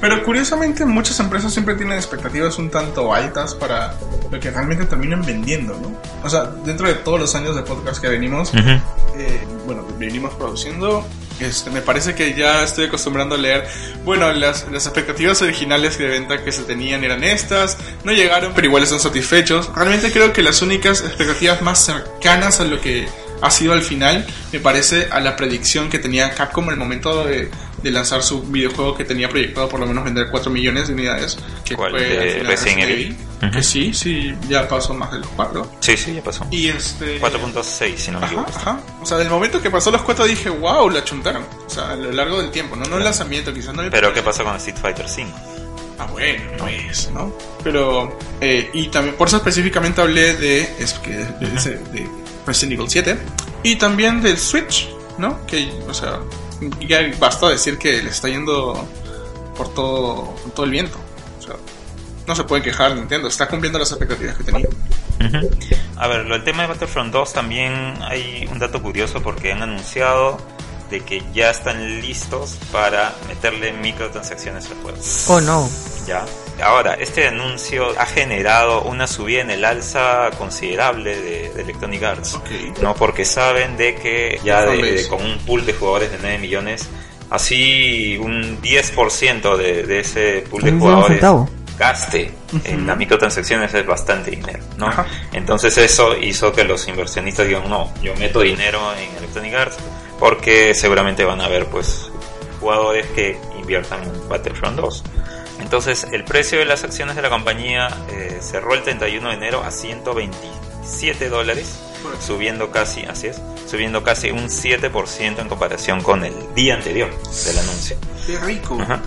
Pero curiosamente muchas empresas siempre tienen expectativas un tanto altas para lo que realmente terminan vendiendo, ¿no? O sea, dentro de todos los años de podcast que venimos,
Ujú.
eh, bueno, venimos produciendo, este, me parece que ya estoy acostumbrando a leer, bueno, las, las expectativas originales de venta que se tenían eran estas, no llegaron, pero igual están satisfechos. Realmente creo que las únicas expectativas más cercanas a lo que ha sido al final, me parece a la predicción que tenía Capcom en el momento de, de lanzar su videojuego que tenía proyectado por lo menos vender 4 millones de unidades, que
¿Cuál?
fue
¿De Resident Evil?
que sí, sí, ya pasó más de los 4.
Sí, sí, ya pasó.
Y este...
4.6, si no me
Ajá,
equivoco.
ajá. O sea, del momento que pasó los cuatro dije, wow, la chuntaron. O sea, a lo largo del tiempo, no, no el lanzamiento, quizás no
Pero ¿qué pasó con Street Fighter 5?
Ah, bueno, no es, ¿no? Pero, eh, y también, por eso específicamente hablé de, es que, de, de Resident Evil 7 y también del Switch, ¿no? Que, o sea, ya basta decir que le está yendo por todo, por todo el viento. O sea, no se puede quejar Nintendo, está cumpliendo las expectativas que tenía.
A ver, lo del tema de Battlefront 2 también hay un dato curioso porque han anunciado de que ya están listos para meterle microtransacciones al juego.
Oh no.
Ya. Ahora, este anuncio ha generado una subida en el alza considerable de, de Electronic Arts. No, porque saben de que ya de- con un pool de jugadores de 9 millones, así un 10% de, de ese pool de jugadores gaste en las microtransacciones es bastante dinero, ¿no?
Ajá.
Entonces eso hizo que los inversionistas digan, no, yo meto dinero en Electronic Arts porque seguramente van a haber pues jugadores que inviertan en Battlefront 2. Entonces el precio de las acciones de la compañía eh, cerró el 31 de enero a 127 dólares, subiendo casi, así es, subiendo casi un 7% en comparación con el día anterior del anuncio.
Qué rico.
Ajá.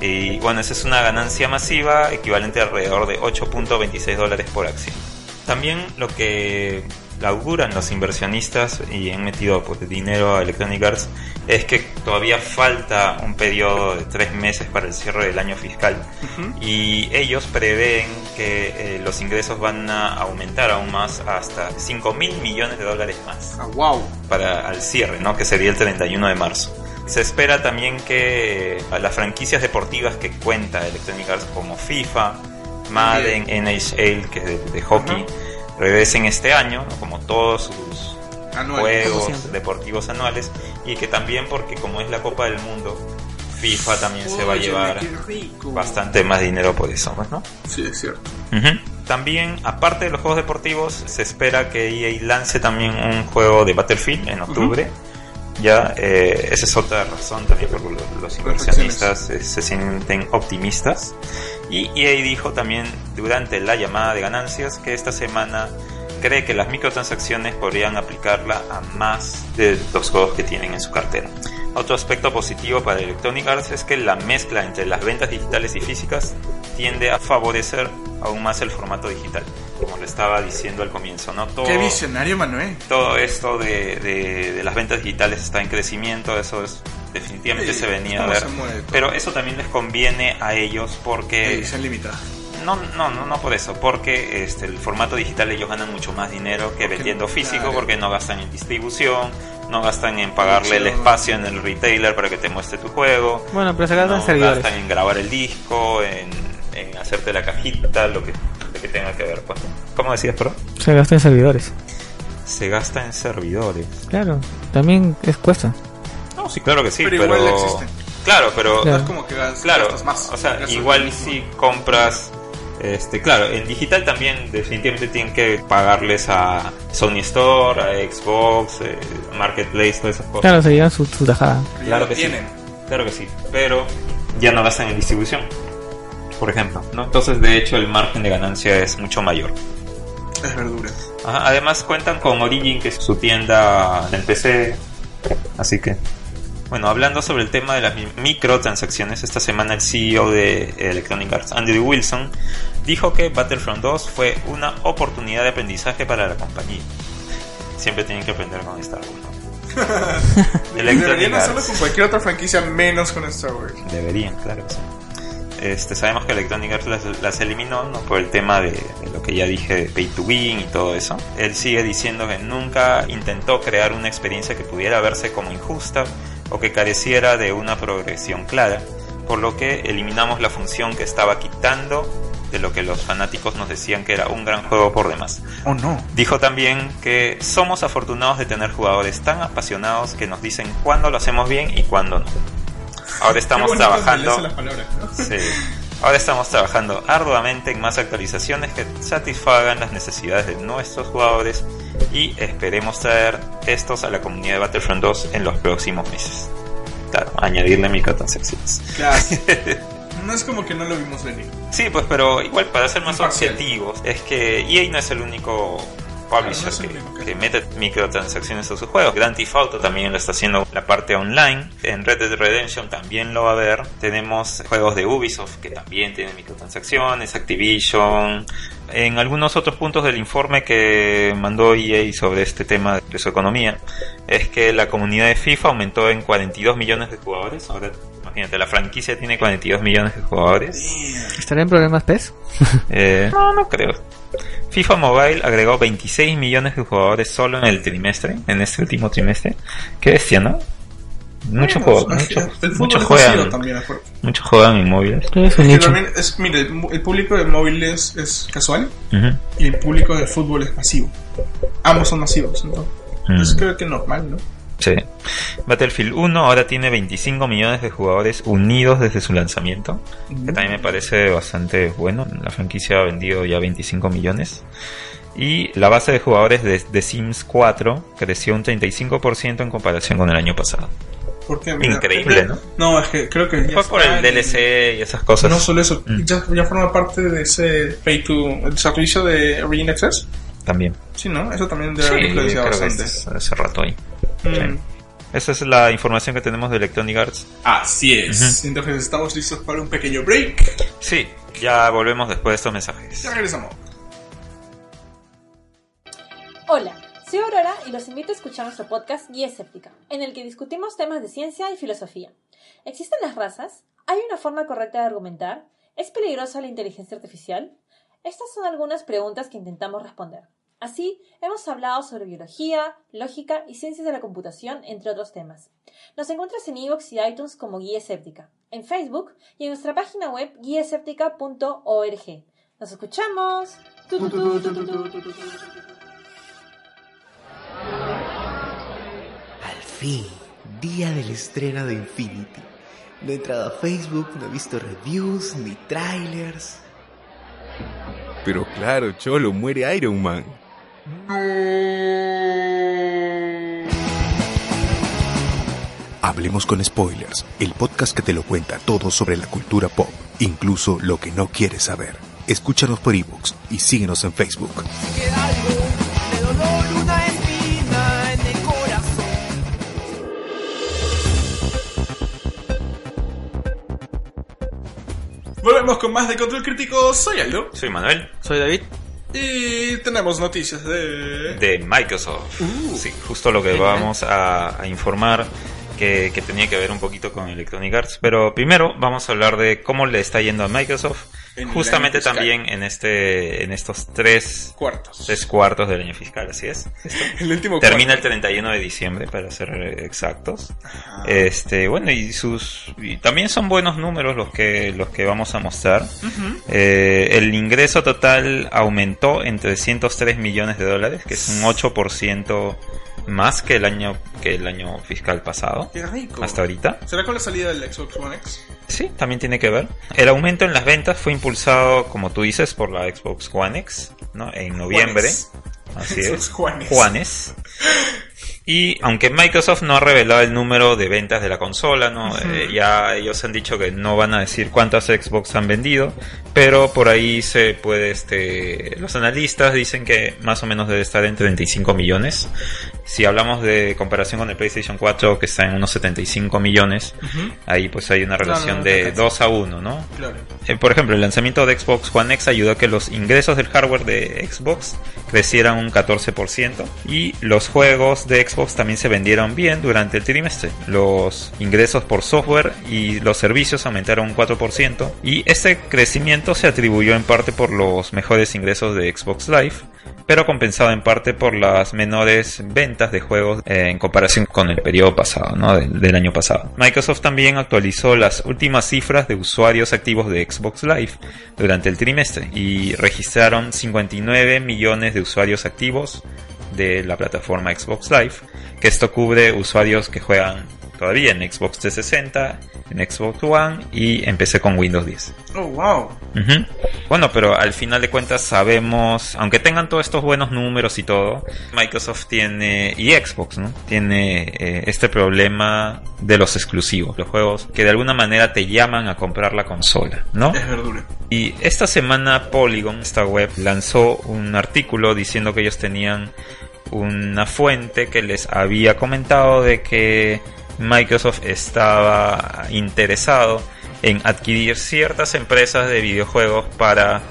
Y bueno, esa es una ganancia masiva equivalente a alrededor de 8.26 dólares por acción. También lo que auguran los inversionistas y han metido pues, dinero a Electronic Arts es que todavía falta un periodo de tres meses para el cierre del año fiscal y ellos prevén que eh, los ingresos van a aumentar aún más hasta 5 mil millones de dólares más
Ah, wow.
para al cierre, ¿no? que sería el 31 de marzo. Se espera también que eh, las franquicias deportivas que cuenta Electronic Arts como FIFA, Madden, NHL, que es de, de hockey, regresen este año, ¿no? como todos sus
Anual.
juegos deportivos anuales, y que también porque como es la Copa del Mundo, FIFA también se va a llevar bastante más dinero por eso, pues, ¿no?
Sí, es cierto.
También, aparte de los juegos deportivos, se espera que EA lance también un juego de Battlefield en octubre. Ya, eh, esa es otra razón también por lo los inversionistas eh, se sienten optimistas. Y EA dijo también durante la llamada de ganancias que esta semana cree que las microtransacciones podrían aplicarla a más de los juegos que tienen en su cartera. Otro aspecto positivo para Electronic Arts es que la mezcla entre las ventas digitales y físicas tiende a favorecer aún más el formato digital, como le estaba diciendo al comienzo, ¿no? Todo,
Qué visionario, Manuel.
todo esto de, de- de las ventas digitales está en crecimiento, eso es definitivamente
Sí,
se venía a ver. Pero eso también les conviene a ellos porque
Edición limitada.
no, no, no, no por eso, porque este, el formato digital ellos ganan mucho más dinero que vendiendo físico,
claro.
porque no gastan en distribución, no gastan en pagarle el espacio en el retailer para que te muestre tu juego,
Bueno, pero se gastan
no
servidores.
gastan en grabar el disco, en, en hacerte la cajita, lo que, lo que tenga que ver. Pues. ¿Cómo decías, pro?
Se gastan en servidores.
Se gasta en servidores.
Claro, también es cuesta.
No, sí, claro que sí,
Pero
pero...
igual existen.
Claro, pero...
Claro.
Es como que gastas,
Claro,
gastas más.
o sea,
Gastas
igual si compras, este, claro, en digital también definitivamente tienen que pagarles a Sony Store, a Xbox, eh, Marketplace, todas esas cosas.
Claro, se llevan su, su tajada.
Pero ya
claro que sí. Claro que sí, pero ya no gastan en distribución, por ejemplo, ¿no? Entonces, de hecho, el margen de ganancia es mucho mayor.
Es verdura.
Ajá, además cuentan con Origin, que es su tienda en PC. Así que, bueno, hablando sobre el tema de las mi- microtransacciones, esta semana el CEO de Electronic Arts, Andrew Wilson, dijo que Battlefront 2 fue una oportunidad de aprendizaje para la compañía. Siempre tienen que aprender con Star Wars. ¿no?
Deberían hacerlo con cualquier otra franquicia menos con Star Wars.
Deberían, claro sí. Este, sabemos que Electronic Arts las, las eliminó ¿no? por el tema de, de lo que ya dije de Pay to Win y todo eso. Él sigue diciendo que nunca intentó crear una experiencia que pudiera verse como injusta o que careciera de una progresión clara, por lo que eliminamos la función que estaba quitando de lo que los fanáticos nos decían que era un gran juego por demás.
Oh no.
Dijo también que somos afortunados de tener jugadores tan apasionados que nos dicen cuándo lo hacemos bien y cuándo no. Ahora estamos
Qué
trabajando.
embelece las palabras, ¿no?
Sí. Ahora estamos trabajando arduamente en más actualizaciones que satisfagan las necesidades de nuestros jugadores y esperemos traer estos a la comunidad de Battlefront 2 en los próximos meses. Claro, añadirle microtransacciones.
Claro. No es como que no lo vimos venir.
Sí, pues, pero igual para ser más
Imparcial.
objetivos, es que EA no es el único publisher
no que-
que mete microtransacciones a sus juegos. Grand Theft Auto también lo está haciendo la parte online. En Red Dead Redemption también lo va a ver. Tenemos juegos de Ubisoft que también tienen microtransacciones, Activision. En algunos otros puntos del informe que mandó EA sobre este tema de su economía, es que la comunidad de FIFA aumentó en 42 millones de jugadores. Ahora, imagínate, la franquicia tiene 42 millones de jugadores.
¿Estará en problemas PES?
Eh, no, no creo. FIFA Mobile agregó 26 millones de jugadores solo en el trimestre, en este último trimestre. Qué bestia, ¿no? Muchos
Bueno, es es masivo
juegan, muchos juegan en móviles.
Es
Que también es, mire, el, público de móviles es casual y el público de fútbol es masivo. Ambos son masivos, entonces.
Mm.
Es creo que normal, ¿no?
Sí. Battlefield 1 ahora tiene 25 millones de jugadores unidos desde su lanzamiento, que también me parece bastante bueno. La franquicia ha vendido ya 25 millones. Y la base de jugadores de, de Sims 4 creció un 35% en comparación con el año pasado.
Porque,
Increíble, ¿no?
No, es que creo que ya
Fue por el DLC y esas cosas.
No solo eso,
Mm.
ya, ya forma parte de ese pay to. el servicio de Origin Access.
También.
Sí, ¿no? Eso también debe
Sí,
haber influenciado bastante.
hace rato ahí.
Mm.
sí. Esa es la información que tenemos de Electronic Arts.
Así es. Entonces estamos listos para un pequeño break.
Sí, ya volvemos después de estos mensajes.
Ya regresamos.
Hola, soy Aurora y los invito a escuchar nuestro podcast Guía Escéptica, en el que discutimos temas de ciencia y filosofía. ¿Existen las razas? ¿Hay una forma correcta de argumentar? ¿Es peligrosa la inteligencia artificial? Estas son algunas preguntas que intentamos responder. Así, hemos hablado sobre biología, lógica y ciencias de la computación, entre otros temas. Nos encuentras en iVoox y iTunes como Guía Escéptica, en Facebook y en nuestra página web guiaescéptica.org. ¡Nos escuchamos!
Al fin, día del estreno de Infinity. No he entrado a Facebook, no he visto reviews ni trailers.
Pero claro, Cholo, muere Iron Man. Hablemos con Spoilers, el podcast que te lo cuenta todo sobre la cultura pop, incluso lo que no quieres saber. Escúchanos por ebooks y síguenos en Facebook.
queda algo de dolor, una espina en el corazón.
Volvemos con más de Control Crítico. Soy Aldo.
Soy Manuel,
Soy David.
Y tenemos noticias de...
de Microsoft.
Uh.
sí, justo lo que vamos a, a informar que, que tenía que ver un poquito con Electronic Arts. Pero primero vamos a hablar de cómo le está yendo a Microsoft.
En el
justamente también en este en estos tres,
Cuartos.
tres cuartos del año fiscal, así es.
El último
Termina el
cuarto.
31 de diciembre, para ser exactos.
Ajá.
Este, bueno, y sus y también son buenos números los que los que vamos a mostrar. Eh, el ingreso total aumentó en 303 millones de dólares, que es un 8% más que el año que el año fiscal pasado
Qué rico.
hasta ahorita.
¿Será con la salida del Xbox One X?
Sí, también tiene que ver. El aumento en las ventas fue impulsado, como tú dices, por la Xbox One X, ¿no? En noviembre.
Juanes.
Así es.
Juanes.
Juanes. Y aunque Microsoft no ha revelado el número de ventas de la consola, ¿no? Eh, ya ellos han dicho que no van a decir cuántas Xbox han vendido, pero por ahí se puede, este, los analistas dicen que más o menos debe estar en 35 millones. Si hablamos de comparación con el PlayStation 4 que está en unos 75 millones, ahí pues hay una relación
no,
de
no, no.
2 a 1, ¿no?
Claro.
Eh, por ejemplo, el lanzamiento de Xbox One X ayudó a que los ingresos del hardware de Xbox crecieran un 14% y los juegos de Xbox también se vendieron bien durante el trimestre. Los ingresos por software y los servicios aumentaron un 4% y este crecimiento se atribuyó en parte por los mejores ingresos de Xbox Live, pero compensado en parte por las menores ventas de juegos eh, en comparación con el periodo pasado, ¿no? del, del año pasado. Microsoft también actualizó las últimas cifras de usuarios activos de Xbox Live durante el trimestre y registraron 59 millones de usuarios activos de la plataforma Xbox Live, que esto cubre usuarios que juegan todavía en Xbox 360, en Xbox One y empecé con Windows 10.
Oh, wow.
Bueno, pero al final de cuentas sabemos, aunque tengan todos estos buenos números y todo, Microsoft tiene, y Xbox, ¿no? Tiene eh, este problema de los exclusivos, los juegos que de alguna manera te llaman a comprar la consola, ¿no?
Es verdura.
Y esta semana Polygon, esta web, lanzó un artículo diciendo que ellos tenían una fuente que les había comentado de que Microsoft estaba interesado en adquirir ciertas empresas de videojuegos para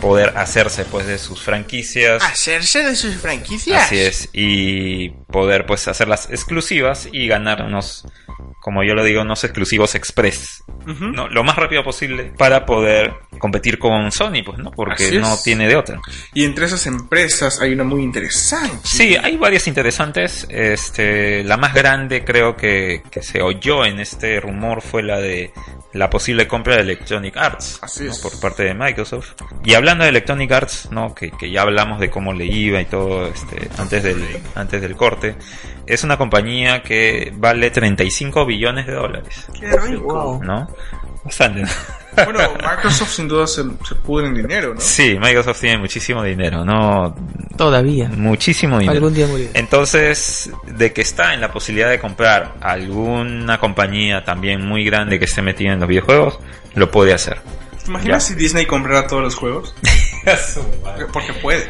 poder hacerse pues de sus franquicias.
¿Hacerse de sus franquicias?
Así es, y poder pues hacerlas exclusivas y ganar unos, como yo lo digo, unos exclusivos express. ¿no? Lo más rápido posible para poder competir con Sony, pues, ¿no? Porque no tiene de otra.
Y entre esas empresas hay una muy interesante.
Sí, hay varias interesantes. Este, la más grande creo que, que se oyó en este rumor fue la de la posible compra de Electronic Arts
Así
¿no?
es.
por parte de Microsoft. Y hablando de Electronic Arts, ¿no? que, que ya hablamos de cómo le iba y todo este, antes, del, antes del corte, es una compañía que vale 35 billones de dólares.
Qué rico.
¿no? Bastante. ¿no?
Bueno, Microsoft sin duda se, se pudre en dinero, ¿no?
Sí, Microsoft tiene muchísimo dinero, ¿no?
Todavía.
Muchísimo dinero.
Algún día morirá.
Entonces, de que está en la posibilidad de comprar alguna compañía también muy grande que esté metida en los videojuegos, lo puede hacer.
¿Te imaginas
Ya.
si Disney comprara todos los juegos? Porque puede.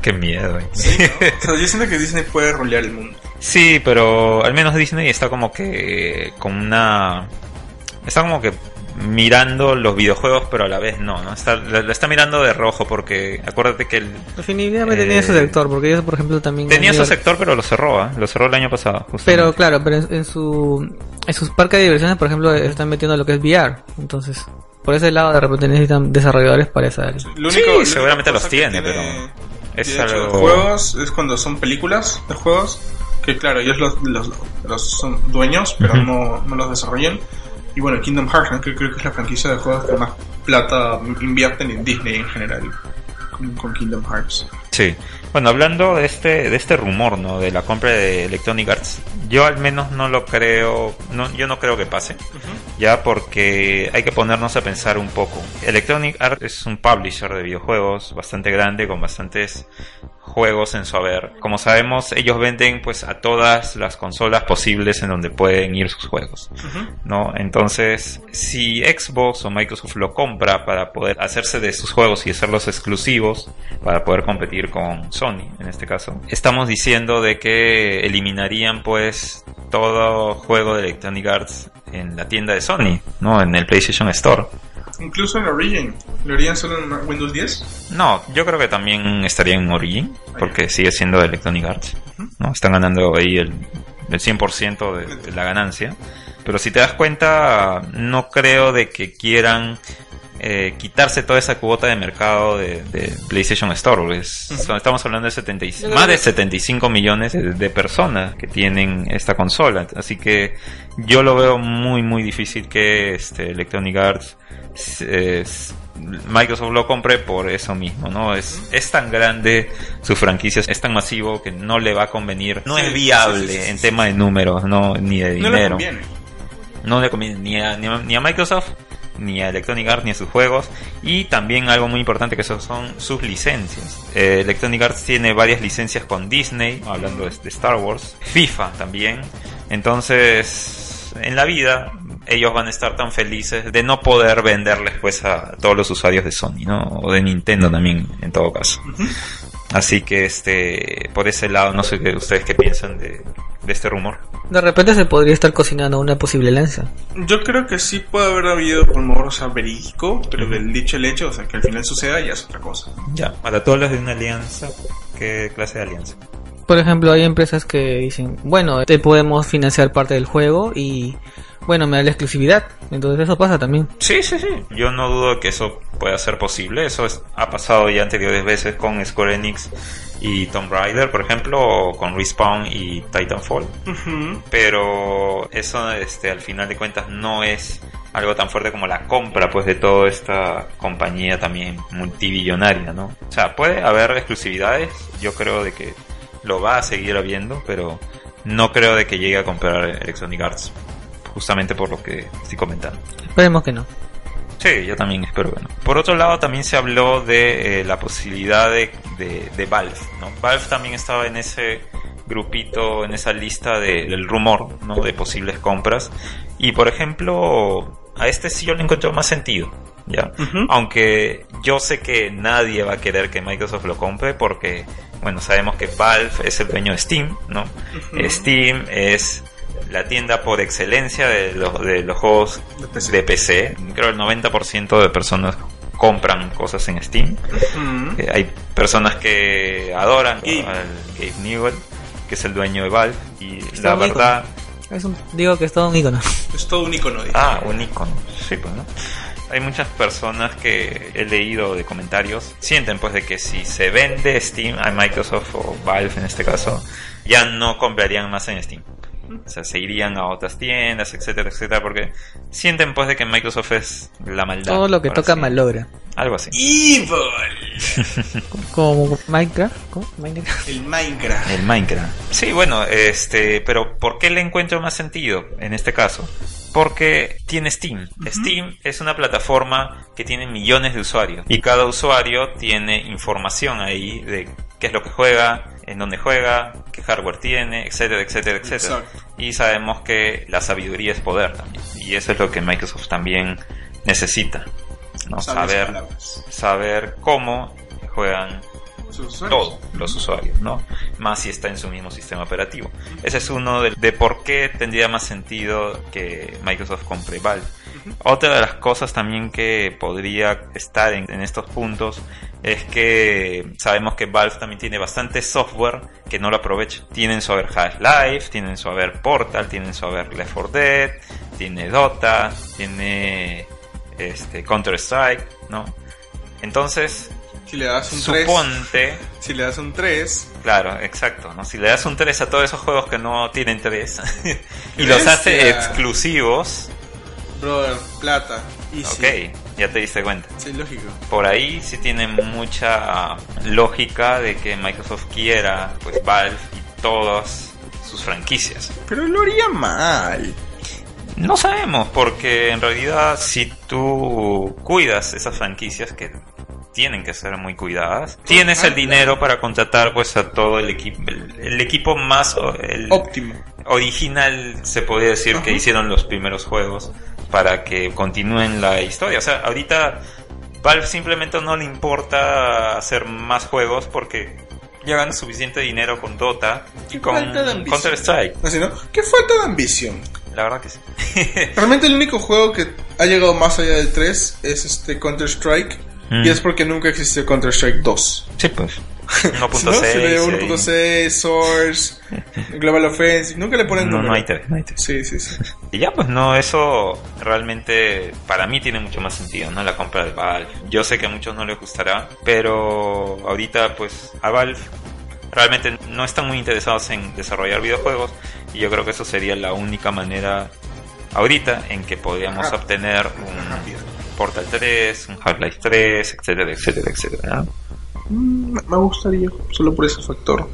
Qué miedo. eh.
Sí, ¿no? O sea, yo siento que Disney puede rolear el mundo.
Sí, pero al menos Disney está como que con una... Está como que mirando los videojuegos, pero a la vez no, ¿no? Está, la, la está mirando de rojo porque acuérdate que el,
Definitivamente
Eh,
tenía su sector, porque ellos, por ejemplo, también...
tenía su sector, pero lo cerró, ¿ah? Lo cerró el año pasado. justamente.
Pero claro, pero en, en su en sus parques de diversiones, por ejemplo, están metiendo lo que es VR. Entonces, por ese lado de repente necesitan desarrolladores para esa área.
Lo
Sí,
único- la
seguramente los tiene,
tiene
es
de hecho,
algo-
juegos es cuando son películas de juegos que claro ellos los, los, los son dueños pero
Ujú.
no, no los desarrollan y bueno Kingdom Hearts ¿no? que creo que es la franquicia de juegos que más plata invierten en Disney en general con, con Kingdom Hearts
Sí. Bueno, hablando de este, de este rumor, ¿no? De la compra de Electronic Arts, yo al menos no lo creo, no, yo no creo que pase, ya porque hay que ponernos a pensar un poco. Electronic Arts es un publisher de videojuegos bastante grande, con bastantes juegos en su haber. Como sabemos, ellos venden pues a todas las consolas posibles en donde pueden ir sus juegos. ¿no? Entonces, si Xbox o Microsoft lo compra para poder hacerse de sus juegos y hacerlos exclusivos, para poder competir con Sony, en este caso, estamos diciendo de que eliminarían pues todo juego de Electronic Arts en la tienda de Sony, ¿no? En el PlayStation Store.
Incluso en Origin ¿lo harían solo en Windows 10?
No, yo creo que también estaría en Origin, porque sigue siendo de Electronic Arts. ¿no? Están ganando ahí el, el 100% de, de la ganancia. Pero si te das cuenta, no creo de que quieran eh, quitarse toda esa cuota de mercado de, de PlayStation Store. es- son- estamos hablando de 70 y-
Yo creo
más de
que-
75 millones de, de personas que tienen esta consola. Así que yo lo veo muy, muy difícil que este, Electronic Arts Microsoft lo compre por eso mismo, ¿no? Es, es tan grande, su franquicia es tan masivo que no le va a convenir, no es viable
sí, sí, sí,
en tema de números, no, ni de
no le
dinero.
conviene
No le conviene ni a, ni a, ni a Microsoft, ni a Electronic Arts, ni a sus juegos. Y también algo muy importante que son sus licencias. Eh, Electronic Arts tiene varias licencias con Disney, hablando de Star Wars. FIFA también. Entonces, en la vida, ellos van a estar tan felices de no poder venderles pues a todos los usuarios de Sony, ¿no? O de Nintendo también, en todo caso. Así que este, por ese lado, no sé qué ustedes qué piensan de, de este rumor.
De repente se podría estar cocinando una posible alianza.
yo creo que sí puede haber habido rumor o sea, verídico pero del dicho el hecho o sea que al final suceda ya es otra cosa
Ya, para todos los de una alianza, ¿qué clase de alianza?
Por ejemplo, hay empresas que dicen, bueno, te podemos financiar parte del juego y, bueno, me da la exclusividad. Entonces eso pasa también.
Sí, sí, sí. Yo no dudo que eso pueda ser posible. Eso es- ha pasado ya anteriores veces con Square Enix y Tomb Raider, por ejemplo, o con Respawn y Titanfall. Pero eso, este, al final de cuentas, no es algo tan fuerte como la compra, pues, de toda esta compañía también multibillonaria, ¿no? O sea, puede haber exclusividades. Yo creo de que lo va a seguir habiendo, pero no creo de que llegue a comprar Electronic Arts. Justamente por lo que estoy comentando.
Esperemos que no.
Sí, yo también espero que no. Por otro lado, también se habló de eh, la posibilidad de, de, de Valve, ¿no? Valve también estaba en ese grupito, en esa lista de- del rumor, ¿no? De posibles compras. Y por ejemplo, a este sí yo le encontré más sentido, ¿ya? Aunque yo sé que nadie va a querer que Microsoft lo compre porque, bueno, sabemos que Valve es el dueño de Steam, ¿no? Steam es la tienda por excelencia de los, de los juegos
De PC.
de PC. Creo el 90% de personas compran cosas en Steam. Eh, hay personas que adoran
Gabe.
al Gabe Newell, que es el dueño de Valve. Y
Está
la verdad...
Es un, digo que es todo un icono.
es todo un icono dice.
Ah, un icono. Sí, pues, ¿no? Hay muchas personas que he leído de comentarios sienten pues de que si se vende Steam a Microsoft o Valve en este caso, ya no comprarían más en Steam. O sea, se irían a otras tiendas, etcétera, etcétera, porque sienten pues de que Microsoft es la maldad.
Todo lo que toca
así-
malogra.
Algo así.
Evil
Como Minecraft. ¿Cómo? Minecraft.
el Minecraft
El Minecraft. Sí, bueno, este, pero ¿por qué le encuentro más sentido en este caso? Porque tiene Steam. Steam es una plataforma que tiene millones de usuarios y cada usuario tiene información ahí de qué es lo que juega, en dónde juega, qué hardware tiene, etcétera, etcétera, etcétera.
Exacto.
Y sabemos que la sabiduría es poder también. Y eso es lo que Microsoft también necesita. ¿no? Saber
palabras.
saber cómo juegan
Sus usuarios.
todo, los usuarios, ¿no? Más si está en su mismo sistema operativo. Ese es uno de, de por qué tendría más sentido que Microsoft compre Valve. Otra de las cosas también que podría estar en, en estos puntos es que sabemos que Valve también tiene bastante software que no lo aprovecha. Tienen su haber Half-Life, tienen su haber Portal, tienen su haber Left 4 Dead, tiene Dota, tiene este Counter Strike, ¿no? Entonces,
Si le das un 3,
suponte,
si le das un 3,
claro, exacto, ¿no? Si le das un 3 a todos esos juegos que no tienen 3 y los hace exclusivos,
brother, plata. Y
ok, ya te diste cuenta.
Sí, lógico.
Por ahí sí tiene mucha lógica de que Microsoft quiera, pues Valve y todas sus franquicias.
Pero lo haría mal.
No sabemos, porque en realidad si tú cuidas esas franquicias que tienen que ser muy cuidadas, tienes el dinero para contratar pues a todo el equipo, el, el equipo más el
Óptimo.
original se podría decir que hicieron los primeros juegos para que continúen la historia. O sea, ahorita Valve simplemente no le importa hacer más juegos porque ya gana suficiente dinero con Dota y con. Counter Strike.
Así, ¿no? ¿Qué falta de ambición?
La verdad que sí.
Realmente el único juego que ha llegado más allá del 3 es este Counter Strike.
Mm.
Y es porque nunca existió Counter Strike 2.
Sí, pues. 1.6.
¿No? Se le dio
ahí.
1.6, Source, Global Offensive. Nunca le ponen
No, no hay tres, no hay tres.
Sí, sí, sí.
Y ya, pues no, eso realmente para mí tiene mucho más sentido, ¿no? La compra de Valve. Yo sé que a muchos no les gustará, pero ahorita, pues, a Valve realmente no están muy interesados en desarrollar videojuegos y yo creo que eso sería la única manera ahorita en que podríamos
Ajá.
obtener un Portal 3, un Half-Life 3, etcétera, etcétera, etcétera.
Mm, me- gustaría, solo por ese factor.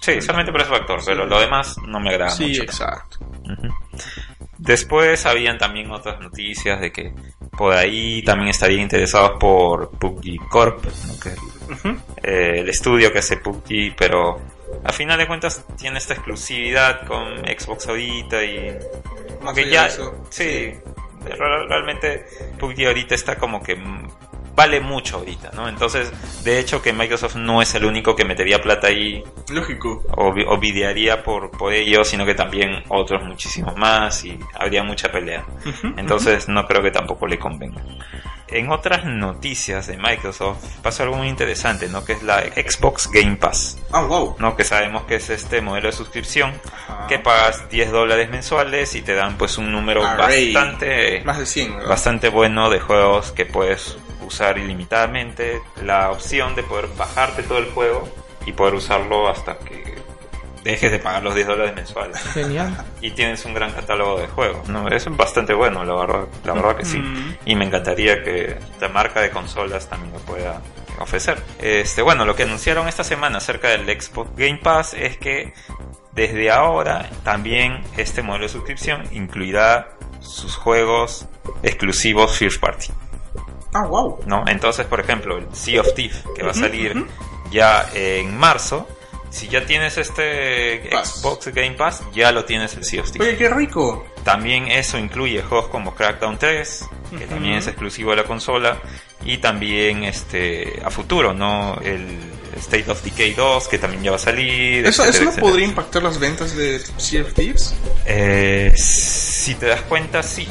Sí, solamente por ese factor, pero lo demás no me agrada
Sí,
mucho.
exacto.
Después habían también otras noticias de que por ahí también estarían interesados por PUBG Corp, eh, el estudio que hace PUBG, pero a final de cuentas tiene esta exclusividad con Xbox ahorita y como
Más
que ya
eso,
sí, realmente PUBG ahorita está como que vale mucho ahorita, ¿no? Entonces, de hecho que Microsoft no es el único que metería plata ahí
Lógico.
o, vi- o videaría por, por ello, sino que también otros muchísimos más y habría mucha pelea. Entonces no creo que tampoco le convenga. En otras noticias de Microsoft pasó algo muy interesante, ¿no? Que es la Xbox Game Pass,
Ah, wow.
¿no? Que sabemos que es este modelo de suscripción
Ajá.
que pagas 10 dólares mensuales y te dan pues un número
Array.
bastante
Más de 100, ¿verdad?
bastante bueno de juegos que puedes usar ilimitadamente, la opción de poder bajarte todo el juego y poder usarlo hasta que dejes de pagar los 10 dólares mensuales.
Genial.
Y tienes un gran catálogo de juegos, ¿no? Es bastante bueno, la verdad, la verdad que sí.
Mm.
Y me encantaría que la marca de consolas también lo pueda ofrecer. Este, bueno, lo que anunciaron esta semana acerca del Xbox Game Pass es que desde ahora también este modelo de suscripción incluirá sus juegos exclusivos First Party.
Ah, wow.
¿no? Entonces, por ejemplo, el Sea of Thieves, que va a salir ya en marzo, si ya tienes este
Pass.
Xbox Game Pass, ya lo tienes el Sea of Thieves.
Oye, qué rico.
También eso incluye juegos como Crackdown 3, que también es exclusivo de la consola, y también este a futuro, ¿no? El State of Decay 2, que también ya va a salir.
¿Eso,
etcétera,
¿Eso no
etcétera.
podría impactar las ventas de Sea of Thieves?
Eh, si te das cuenta, sí,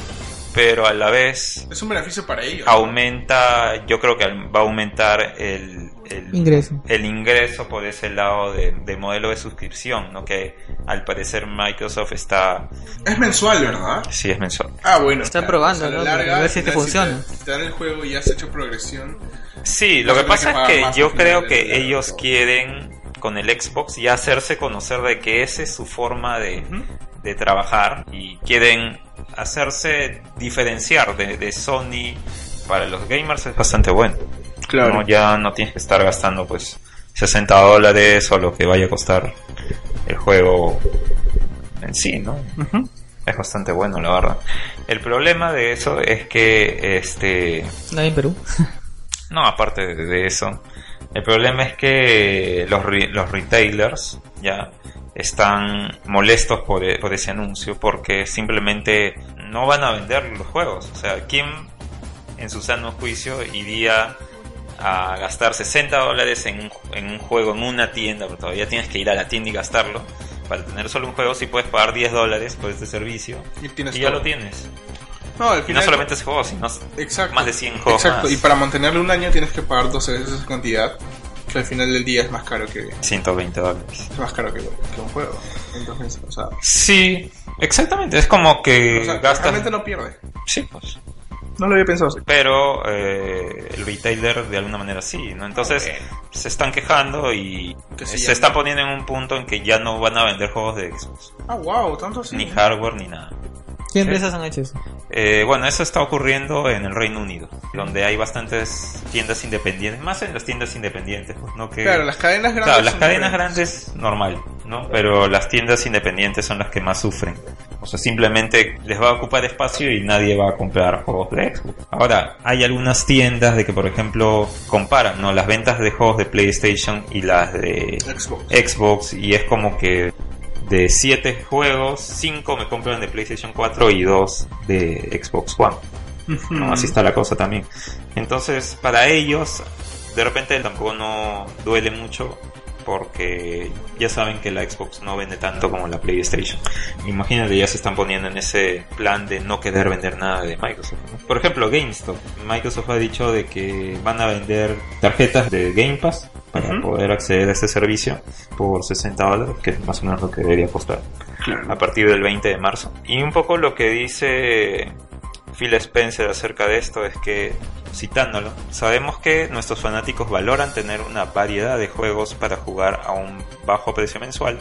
pero a la vez
Es un beneficio para ellos.
aumenta, yo creo que va a aumentar el, el
Ingreso.
el ingreso por ese lado de, de modelo de suscripción, ¿no? Que al parecer Microsoft está,
Es mensual, ¿verdad?
sí es mensual.
Ah, bueno.
Está probando,
a la
¿no?
larga,
A ver si te funciona.
Si te dan el juego y has hecho progresión.
Sí, lo que pasa
que
es que yo creo que ellos quieren con el Xbox ya hacerse conocer de que esa es su forma de, de trabajar y quieren hacerse diferenciar de, de Sony para los gamers es bastante bueno.
Claro.
¿no? Ya no tienes que estar gastando pues 60 dólares o lo que vaya a costar el juego en sí, ¿no? Es bastante bueno, la verdad. El problema de eso es que este
Nadie en Perú.
no, aparte de, de eso, el problema es que los, re- los retailers ya están molestos por, e- por ese anuncio porque simplemente no van a vender los juegos. O sea, ¿quién en su sano juicio iría a gastar 60 dólares en un, en un juego en una tienda, pero todavía tienes que ir a la tienda y gastarlo. Para tener solo un juego, si puedes pagar 10 dólares por este servicio
Y tienes
y ya lo tienes.
No, al
Y no
final.
solamente ese juego, sino
Exacto.
más de 100 juegos.
Exacto.
más.
Y para mantenerlo un año tienes que pagar 12 veces esa cantidad. Que al final del día es más caro que.
120 dólares.
Es más caro que, que un juego. Entonces, o sea.
Sí, exactamente. Es como que
o sea,
gastas.
realmente no pierde.
Sí, pues.
No lo había pensado así.
Pero eh, el retailer de alguna manera sí, ¿no? Entonces se están quejando y
Que se
están poniendo en un punto en que ya no van a vender juegos de Xbox.
Ah, wow, tanto así.
Ni hardware ni nada.
¿Qué
Sí.
empresas han hecho eso?
Eh, bueno, eso está ocurriendo en el Reino Unido, donde hay bastantes tiendas independientes, más en las tiendas independientes, pues, ¿no? Que,
Claro, las cadenas grandes.
Claro, las cadenas grandes, normal, ¿no? Pero las tiendas independientes son las que más sufren. O sea, simplemente les va a ocupar espacio y nadie va a comprar juegos de Xbox. Ahora, hay algunas tiendas de que, por ejemplo, comparan, ¿no? Las ventas de juegos de PlayStation y las de
Xbox.
Xbox y es como que de 7 juegos, 5 me compran de PlayStation 4 y 2 de Xbox One. ¿no? Así está la cosa también. Entonces, para ellos, de repente tampoco no duele mucho porque ya saben que la Xbox no vende tanto como la PlayStation. Imagínate, ya se están poniendo en ese plan de no querer vender nada de Microsoft. ¿no? Por ejemplo, GameStop. Microsoft ha dicho de que van a vender tarjetas de Game Pass para poder acceder a este servicio por 60 dólares, que es más o menos lo que debería costar a partir del 20 de marzo. Y un poco lo que dice Phil Spencer acerca de esto es que, citándolo, sabemos que nuestros fanáticos valoran tener una variedad de juegos para jugar a un bajo precio mensual.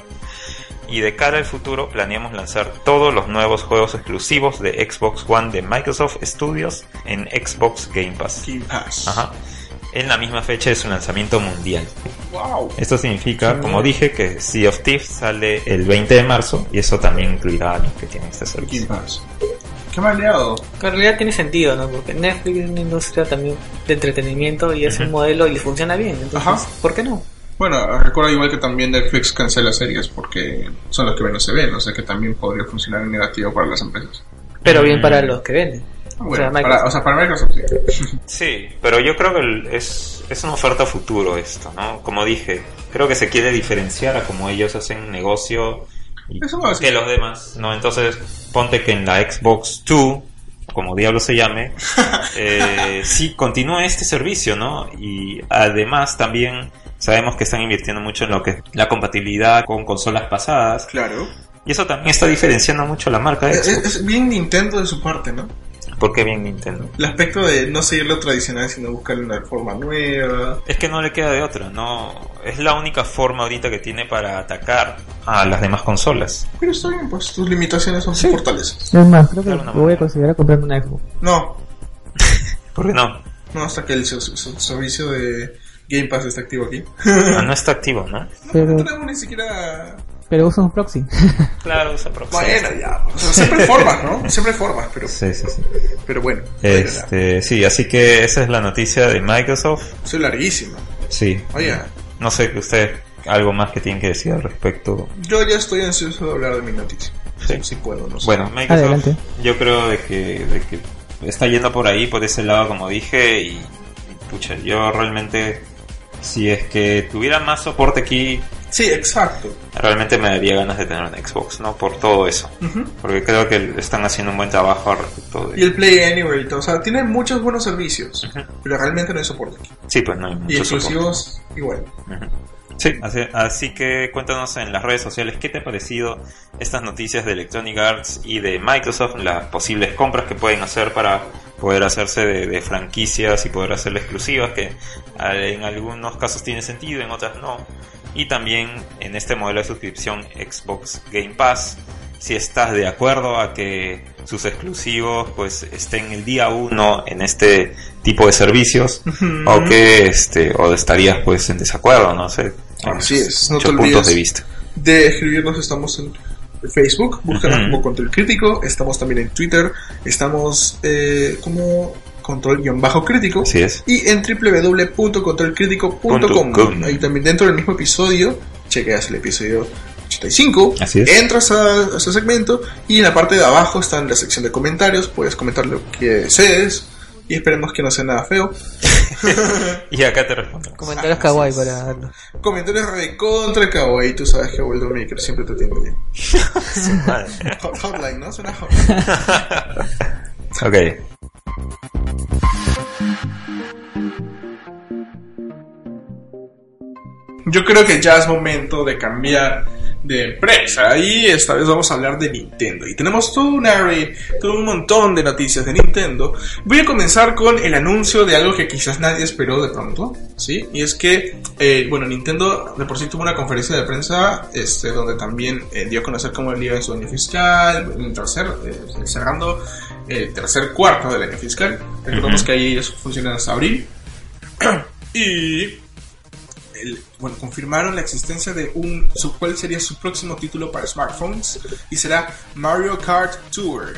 Y de cara al futuro planeamos lanzar todos los nuevos juegos exclusivos de Xbox One de Microsoft Studios en Xbox Game Pass.
Game Pass.
Ajá. En la misma fecha de su lanzamiento mundial.
Wow.
Esto significa, como dije, que Sea of Thieves sale el 20 de marzo y eso también incluirá a los que tienen este servicio.
Qué maleado.
Que en realidad tiene sentido, ¿no? Porque Netflix es una industria también de entretenimiento y es un modelo y funciona bien. Entonces,
Ajá.
¿por qué no?
Bueno, recuerda igual que también Netflix cancela series porque son los que menos se ven, o sea que también podría funcionar en negativo para las empresas.
Pero bien para los que venden.
Bueno,
o sea,
para,
Microsoft.
o sea, para Microsoft sí.
Sí, pero yo creo que el- es, es una oferta a futuro esto, ¿no? Como dije, creo que se quiere diferenciar a como ellos hacen negocio y
Eso
que los demás, ¿no? Entonces, ponte que en la Xbox 2, como diablo se llame, eh, sí continúe este servicio, ¿no? Y además también sabemos que están invirtiendo mucho en lo que es la compatibilidad con consolas pasadas.
Claro.
Y eso también está diferenciando mucho la marca de
Es,
Xbox.
es bien Nintendo de su parte, ¿no?
¿Por qué bien Nintendo?
El aspecto de no seguir lo tradicional, sino buscar una forma nueva.
Es que no le queda de otra, no es la única forma ahorita que tiene para atacar a las demás consolas.
Pero está bien, pues tus limitaciones son sus fortalezas.
Es más, creo que
Claro,
voy a considerar comprarme una Xbox.
No,
¿Por qué no?
no hasta que el servicio de Game Pass esté activo aquí.
Ah, no está activo, ¿no?
Pero,
No tenemos ni siquiera...
pero usa un proxy.
Claro, usa proxy.
Bueno, ya. o sea, siempre hay formas, ¿no? Siempre hay formas, pero,
Sí, sí, sí.
pero bueno. bueno,
Este, sí, así que esa es la noticia de Microsoft.
Soy larguísima.
Sí.
Oye,
No sé, usted algo más que tienen que decir al respecto.
yo ya estoy ansioso de hablar de mi noticia.
Sí.
Si puedo, no sé.
Bueno, Microsoft,
Adelante.
yo creo de que, de que está yendo por ahí, por ese lado, como dije, y, y, pucha, yo realmente, si es que tuviera más soporte aquí,
Sí, exacto.
realmente me daría ganas de tener un Xbox, ¿no? Por todo eso.
Ujú.
Porque creo que están haciendo un buen trabajo al respecto de...
Y el Play Anywhere y todo. O sea, tiene muchos buenos servicios. Pero realmente no hay soporte aquí.
Sí, pues no hay
Y
mucho soporte.
exclusivos, igual.
Sí, así, así que cuéntanos en las redes sociales qué te ha parecido estas noticias de Electronic Arts y de Microsoft, las posibles compras que pueden hacer para poder hacerse de, de franquicias y poder hacerle exclusivas, que en algunos casos tiene sentido, en otras no. Y también en este modelo de suscripción Xbox Game Pass, si estás de acuerdo a que sus exclusivos pues estén el día uno en este tipo de servicios o que este o estarías pues en desacuerdo no sé
Así es, no
puntos de vista
De escribirnos, estamos en Facebook, búscanos
Ujú.
como Control Crítico. Estamos también en Twitter. Estamos eh, como Control-Crítico.
así es
Y en www.controlcrítico.com.
Punto com.
Ahí también dentro del mismo episodio, chequeas el episodio 85.
Así es.
Entras a, a ese segmento y en la parte de abajo está en la sección de comentarios. Puedes comentar lo que desees. y esperemos que no sea nada feo.
Y acá te respondo.
Comentarios kawaii para darlo.
Comentarios de contra kawaii, tú sabes que World Maker siempre te atiende bien. Hotline, ¿no? Suena hotline.
ok.
Yo creo que ya es momento de cambiar de empresa y esta vez vamos a hablar de Nintendo. Y tenemos todo un array, todo un montón de noticias de Nintendo. Voy a comenzar con el anuncio de algo que quizás nadie esperó de pronto, ¿sí? Y es que, eh, bueno, Nintendo de por sí tuvo una conferencia de prensa este, donde también eh, dio a conocer cómo iba en su año fiscal, tercer, eh, cerrando el tercer cuarto del año fiscal. Recordemos que ahí eso funciona hasta abril. y el- bueno, confirmaron la existencia de un, su, cuál sería su próximo título para smartphones y será Mario Kart Tour.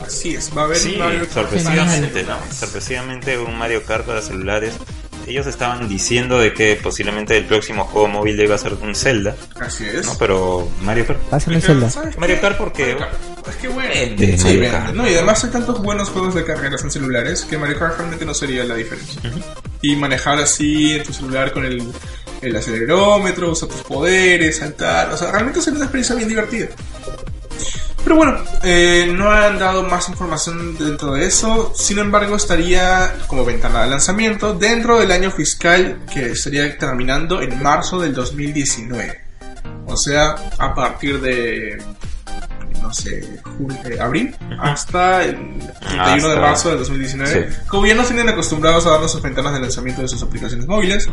Así es, va a haber
Sí,
un Mario Kart.
sorpresivamente, ¿no? Sorpresivamente un Mario Kart para celulares. Ellos estaban diciendo de que posiblemente el próximo juego móvil debe ser un Zelda,
Así es.
¿no? Pero Mario Kart.
Pásenme
Pero,
Zelda.
¿sabes qué?
Mario Kart porque
Mario Kart. Es que bueno.
Vende,
Sí,
Mario
vende.
Kart.
No, y además hay tantos buenos juegos de carreras en celulares que Mario Kart realmente no sería la diferencia. Y manejar así en tu celular con el, el acelerómetro, usar tus poderes, saltar. O sea, realmente sería una experiencia bien divertida. Pero bueno, eh, no han dado más información dentro de eso. Sin embargo, estaría como ventana de lanzamiento dentro del año fiscal que estaría terminando en marzo del 2019. O sea, a partir de, no sé, jul- eh, abril hasta el 31 de marzo del 2019.
Sí.
Como ya nos tienen acostumbrados a darnos sus ventanas de lanzamiento de sus aplicaciones móviles,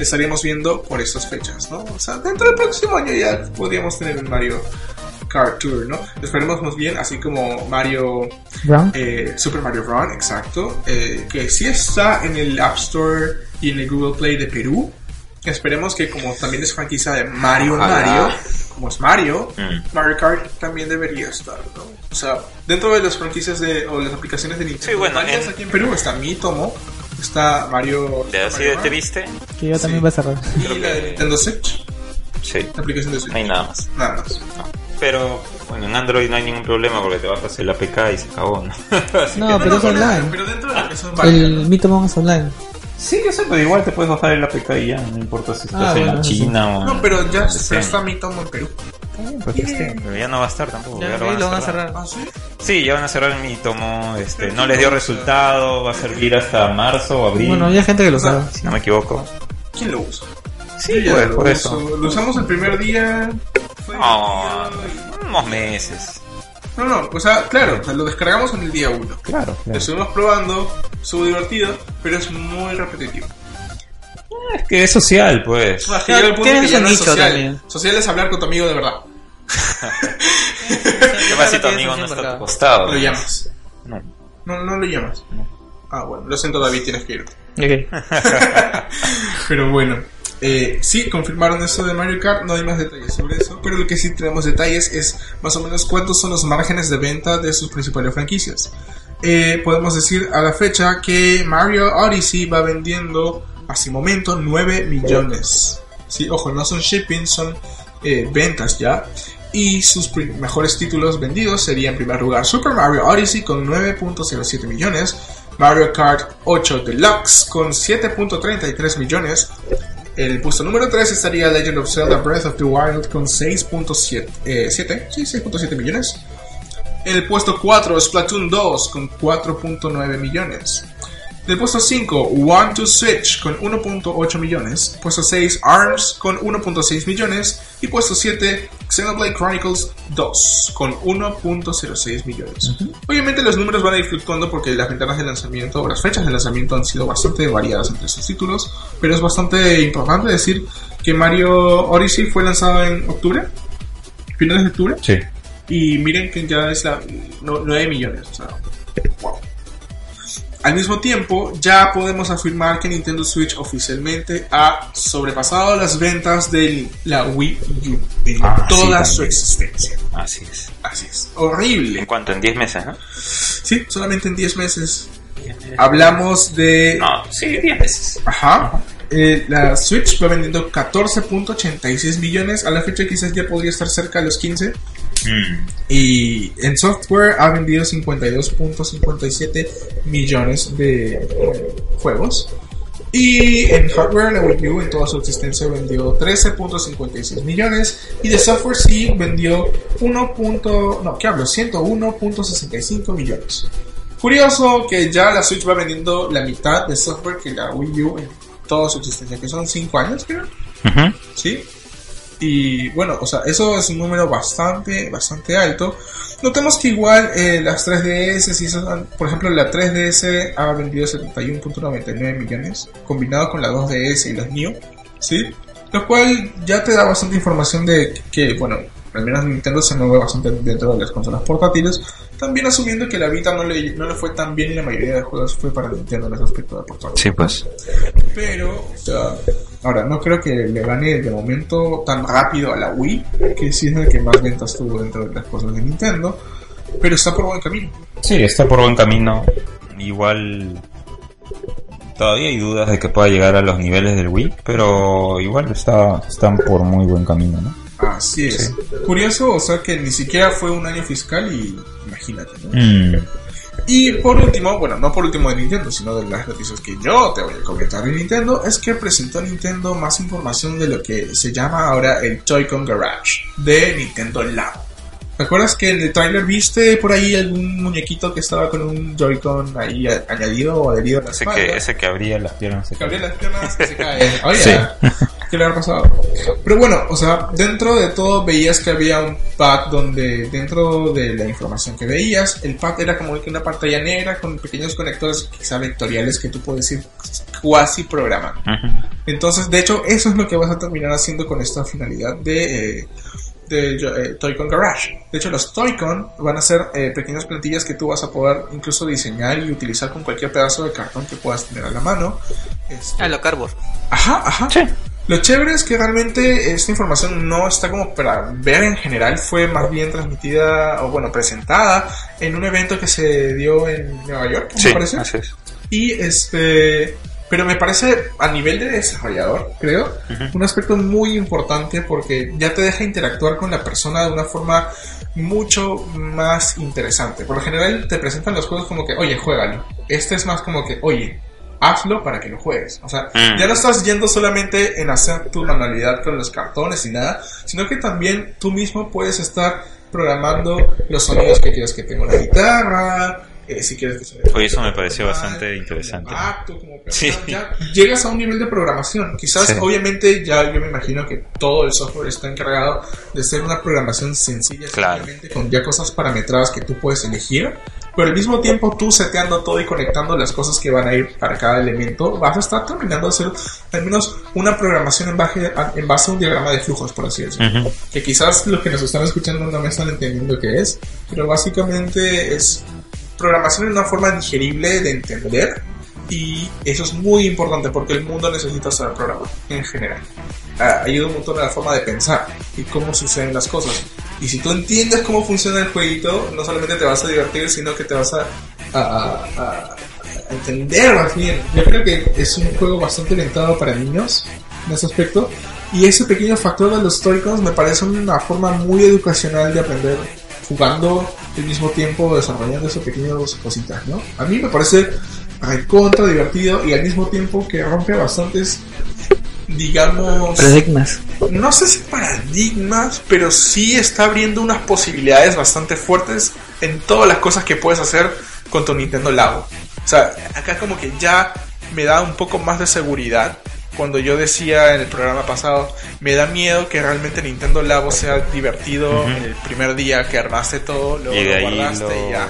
estaríamos viendo por estas fechas, ¿no? O sea, dentro del próximo año ya podríamos tener un Mario Kart Tour, ¿no? Esperemos más bien, así como Mario eh, Super Mario Run, exacto, eh, que sí está en el App Store y en el Google Play de Perú. Esperemos que como también es franquicia de Mario
Ojalá.
Mario, como es Mario,
Mm.
Mario Kart también debería estar, ¿no? O sea, dentro de las franquicias de, o las aplicaciones de Nintendo,
Sí, bueno, en-
aquí en Perú está Mi Tomo, está Mario,
de así
Mario Run,
triste,
Que yo también
sí.
va a cerrar.
y
Creo
la de Nintendo Switch,
sí,
la aplicación de Switch,
no hay nada más.
nada más.
Pero bueno, en Android no hay ningún problema porque te bajas el APK y se acabó, ¿no?
No,
que-
pero es
por nada,
online.
Pero dentro de eso es válido,
El
¿no?
Mitomon es online.
Sí, yo sé, pero igual te puedes bajar el APK y ya, no importa si estás
Ah,
en
bueno, eso sí.
China o
No, pero ya pero está Mi Tomo en Perú.
Pues que esté, pero ya no va a estar tampoco.
Ya, lo van a
cerrar.
¿Ah, sí?
Sí, ya van a cerrar mi tomo, este, no les dio resultado, va a servir hasta marzo o abril,
Bueno, hay gente que lo sabe.
si no me equivoco.
¿Quién lo usa?
Sí, pues,
lo
por
uso.
eso.
Lo usamos el primer día. Divertido
unos meses.
No, no, o sea, claro, o sea, lo descargamos en el día 1.
Claro,
Lo estuvimos probando, estuvo divertido, pero es muy repetitivo.
Es que es social, pues.
No, es que llega el punto
tiene
que
su
ya no es
nicho
social.
también.
Social es hablar con tu amigo de verdad.
¿Qué pasa si tu amigo no está a tu costado?
Lo llamas.
No.
No, no lo llamas. Ah, bueno, lo siento David, tienes que irte.
Ok.
Pero bueno, eh, sí, confirmaron eso de Mario Kart, no hay más detalles sobre eso, pero lo que sí tenemos detalles es más o menos cuántos son los márgenes de venta de sus principales franquicias. Eh, podemos decir a la fecha que Mario Odyssey va vendiendo hasta momento 9 millones. Sí, ojo, no son shipping, son eh, ventas ya. Y sus mejores títulos vendidos serían en primer lugar Super Mario Odyssey con 9.07 millones, Mario Kart 8 Deluxe con 7.33 millones, el puesto número 3 estaría Legend of Zelda Breath of the Wild con 6.7 eh, sí, 6.7 millones. El puesto 4 Splatoon 2 con 4.9 millones. El puesto 5 One to Switch con 1.8 millones. Puesto 6 ARMS con 1.6 millones. Y puesto 7 Xenoblade Chronicles 2 con 1.06 millones. Obviamente los números van a ir fluctuando porque las ventanas de lanzamiento o las fechas de lanzamiento han sido bastante variadas entre estos títulos. Pero es bastante importante decir que Mario Odyssey fue lanzado en octubre. Finales de octubre.
Sí.
Y miren que ya es la no- 9 millones. O sea, wow. Al mismo tiempo, ya podemos afirmar que Nintendo Switch oficialmente ha sobrepasado las ventas de la Wii U en
Ah,
toda su existencia.
Así es.
Así es. Horrible.
¿En cuánto? ¿En 10 meses, no?
Sí, solamente en 10 meses. Hablamos de...
No, sí, 10 meses.
Ajá. Eh, la Switch va vendiendo 14.86 millones. A la fecha quizás ya podría estar cerca de los 15.
Mm.
Y en software ha vendido 52.57 millones de eh, juegos. Y en hardware, la Wii U en toda su existencia vendió 13.56 millones. Y de software sí vendió 1. punto- No, ¿qué hablo? 101.65 millones. Curioso que ya la Switch va vendiendo la mitad de software que la Wii U en toda su existencia, que son 5 años, creo. ¿sí? Y bueno, o sea, eso es un número bastante, bastante alto. Notemos que igual eh, las 3DS, si han- por ejemplo, la 3DS ha vendido 71.99 millones, combinado con la 2DS y las New, ¿sí? Lo cual ya te da bastante información de que, bueno, al menos Nintendo se mueve bastante dentro de las consolas portátiles. También asumiendo que la Vita no le, no le fue tan bien y la mayoría de juegos fue para Nintendo en ese aspecto de portátil.
Sí, pues.
Pero, o sea, ahora, no creo que le gane de momento tan rápido a la Wii, que sí es el que más ventas tuvo dentro de las cosas de Nintendo, pero está por buen camino.
Sí, está por buen camino. Igual todavía hay dudas de que pueda llegar a los niveles del Wii, pero igual está, están por muy buen camino, ¿no?
Así es. Curioso, o sea, que ni siquiera fue un año fiscal y imagínate, ¿no?
Mm.
Y por último, bueno, no por último de Nintendo, sino de las noticias que yo te voy a comentar de Nintendo, es que presentó Nintendo más información de lo que se llama ahora el Joy-Con Garage de Nintendo Labo. ¿Te acuerdas que en el trailer viste por ahí algún muñequito que estaba con un Joy-Con ahí añadido o adherido a la
Ese
espalda?
que, ese que abría las piernas. se
que abría las piernas y se cae. Oye,
Sí.
¿qué le habrá pasado? Pero bueno, o sea, dentro de todo veías que había un pad donde dentro de la información que veías, el pad era como que una pantalla negra con pequeños conectores quizá vectoriales que tú puedes ir cuasi programando. Entonces, de hecho, eso es lo que vas a terminar haciendo con esta finalidad de, eh, de eh, Toy-Con Garage. De hecho, los Toy-Con van a ser eh, pequeñas plantillas que tú vas a poder incluso diseñar y utilizar con cualquier pedazo de cartón que puedas tener a la mano. Este,
Ah, lo Cardboard.
Ajá, ajá. Lo chévere es que realmente esta información no está como para ver en general, fue más bien transmitida o bueno, presentada en un evento que se dio en Nueva York, me parece.
así es.
Y este, pero me parece a nivel de desarrollador, creo, un aspecto muy importante porque ya te deja interactuar con la persona de una forma mucho más interesante. Por lo general te presentan los juegos como que, oye, juégalo. Este es más como que, oye, hazlo para que lo juegues. O sea,
Mm.
ya no estás yendo solamente en hacer tu manualidad con los cartones y nada, sino que también tú mismo puedes estar programando los sonidos que quieres que tenga una guitarra, eh, si quieres que suene
Oye, eso me pareció
normal,
bastante interesante.
impacto, como que,
Sí.
ya llegas a un nivel de programación. Quizás,
Sí.
obviamente, ya yo me imagino que todo el software está encargado de ser una programación sencilla,
Claro.
simplemente con ya cosas parametradas que tú puedes elegir. Pero al mismo tiempo, tú seteando todo y conectando las cosas que van a ir para cada elemento, vas a estar terminando de hacer al menos una programación en base, en base a un diagrama de flujos, por así decirlo
Ujú.
que quizás los que nos están escuchando no me están entendiendo qué es, pero básicamente es programación en una forma digerible de entender y eso es muy importante porque el mundo necesita saber programar en general. Ah, ayuda un montón a la forma de pensar y cómo suceden las cosas. Y si tú entiendes cómo funciona el jueguito, no solamente te vas a divertir, sino que te vas a, a- a- a- entender más bien. Yo creo que es un juego bastante orientado para niños en ese aspecto. Y ese pequeño factor de los Toy-Cons me parece una forma muy educacional de aprender jugando al mismo tiempo desarrollando esas pequeñas cositas, ¿no? A mí me parece recontra divertido y al mismo tiempo que rompe bastantes, digamos,
Paradigmas.
no sé si paradigmas, pero sí está abriendo unas posibilidades bastante fuertes en todas las cosas que puedes hacer con tu Nintendo Labo. O sea, acá como que ya me da un poco más de seguridad. Cuando yo decía en el programa pasado, me da miedo que realmente Nintendo Labo sea divertido en el primer día que armaste todo, luego
Y de
lo
ahí
guardaste
lo...
y ya.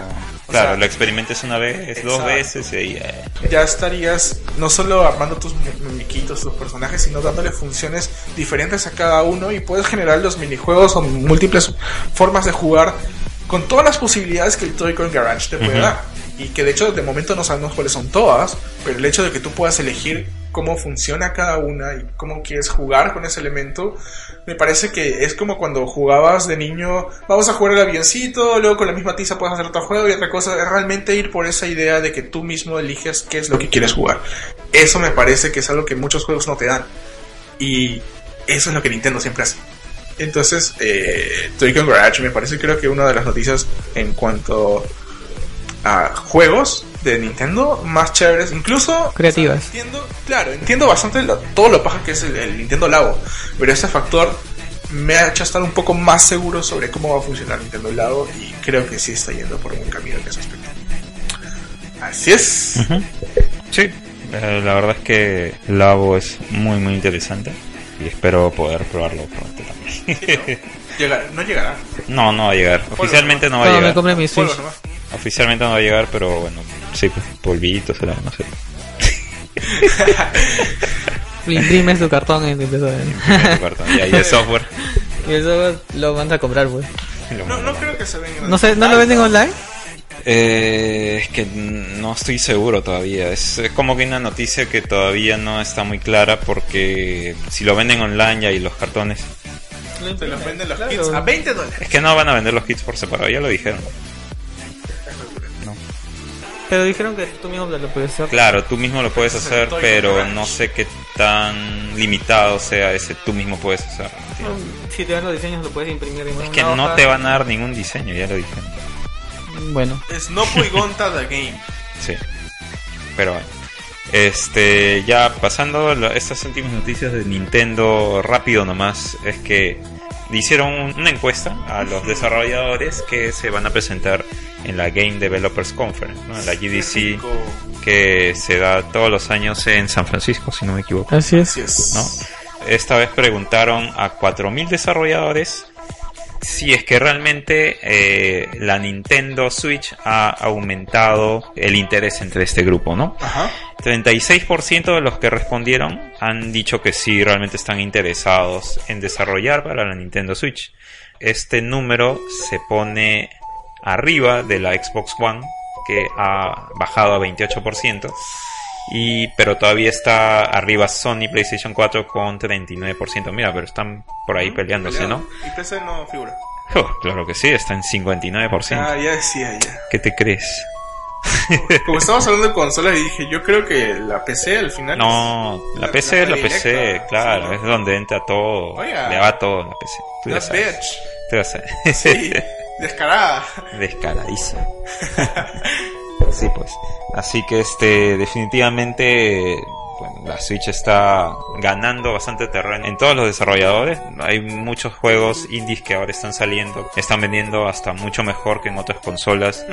O
Claro,
sea,
lo experimentes una vez, dos
Exacto.
veces y eh,
ya estarías no solo armando tus mu- muñequitos, tus personajes, sino dándole funciones diferentes a cada uno y puedes generar los minijuegos o múltiples formas de jugar con todas las posibilidades que el Toy-Con Garage te puede dar. Y que de hecho de momento no sabemos cuáles son todas, pero el hecho de que tú puedas elegir cómo funciona cada una y cómo quieres jugar con ese elemento, me parece que es como cuando jugabas de niño, vamos a jugar el avioncito, luego con la misma tiza puedes hacer otro juego y otra cosa, es realmente ir por esa idea de que tú mismo eliges qué es lo que quieres jugar. Eso me parece que es algo que muchos juegos no te dan. Y eso es lo que Nintendo siempre hace. Entonces, eh, con Garage. Me parece creo que una de las noticias en cuanto a juegos de Nintendo más chéveres, incluso
Creativas.
entiendo, claro, entiendo bastante lo- todo lo paja que es el, el Nintendo Labo, pero ese factor me ha hecho estar un poco más seguro sobre cómo va a funcionar Nintendo Labo y creo que sí está yendo por un buen camino en ese aspecto. Así es.
Sí, eh, la verdad es que Labo es muy muy interesante y espero poder probarlo pronto también.
Llegará- no llegará.
no, no va a llegar. Oficialmente no va a
No, me
llegar.
compré mi Switch.
Polvo nomás.
Oficialmente no va a llegar, pero bueno, sí, pues, polvito será, no sé.
Le imprimes tu cartón en el
y ahí el software.
Y eso lo mandas a comprar, pues.
No, no creo que se venga.
No sé, ¿no lo venden online?
Eh, es que no estoy seguro todavía. Es, es como que una noticia que todavía no está muy clara porque si lo venden online ya hay los cartones.
Te los venden los
Claro.
kits a 20 dólares.
Es que no van a vender los kits por separado, ya lo dijeron.
Pero dijeron que tú mismo lo puedes hacer.
Claro, tú mismo lo puedes hacer,
Estoy
pero no sé qué tan limitado sea ese tú mismo puedes hacer. ¿entiendes?
Si te dan los diseños, lo puedes imprimir en
Es que no
hoja.
te van a dar ningún diseño, ya lo dijeron.
Bueno,
Snopo y Gonta the Game.
Sí. Pero bueno. Este, ya pasando a estas últimas noticias de Nintendo, rápido nomás, es que le hicieron una encuesta a los desarrolladores que se van a presentar en la Game Developers Conference, ¿no? En la GDC que se da todos los años en San Francisco, si no me equivoco.
así es.
Así es.
¿no? Esta vez preguntaron a 4.000 desarrolladores si es que realmente eh, la Nintendo Switch ha aumentado el interés entre este grupo, ¿no?
Ajá.
36% de los que respondieron han dicho que sí, realmente están interesados en desarrollar para la Nintendo Switch. Este número se pone arriba de la Xbox One, que ha bajado a 28%, y, pero todavía está arriba Sony PlayStation 4 con 39%. Mira, pero están por ahí peleándose, ¿no?
Y PC no figura.
Oh, claro que sí, está en 59%.
Ah, ya decía, ya.
¿Qué te crees?
Como estábamos hablando de consolas, y dije, yo creo que la PC al final.
No, la
La-
PC
la
es la PC, claro,
sí.
es donde entra todo,
Oiga.
le va todo en la PC. Tú ya
That
sabes.
bitch.
Tú ya sabes.
Sí, descarada.
Descaradísimo. sí, pues. Así que este, definitivamente, bueno, la Switch está ganando bastante terreno en todos los desarrolladores. Hay muchos juegos indies que ahora están saliendo, están vendiendo hasta mucho mejor que en otras consolas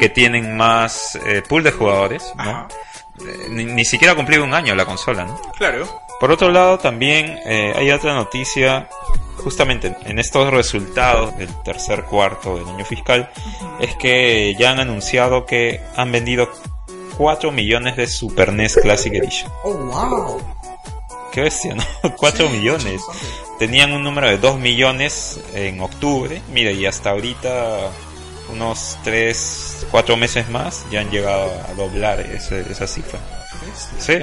que tienen más eh, pool de jugadores. Eh, Ni, ni siquiera ha cumplido un año la consola, ¿no?
Claro.
Por otro lado, también eh, hay otra noticia, justamente en estos resultados del tercer cuarto del año fiscal, es que ya han anunciado que han vendido 4 millones de Super NES Classic Edition.
Oh, wow.
Qué bestia, ¿no? 4
Sí,
millones. Tenían un número de 2 millones en octubre, mira, y hasta ahorita, unos 3, 4 meses más, ya han llegado a doblar ese- esa cifra. Sí.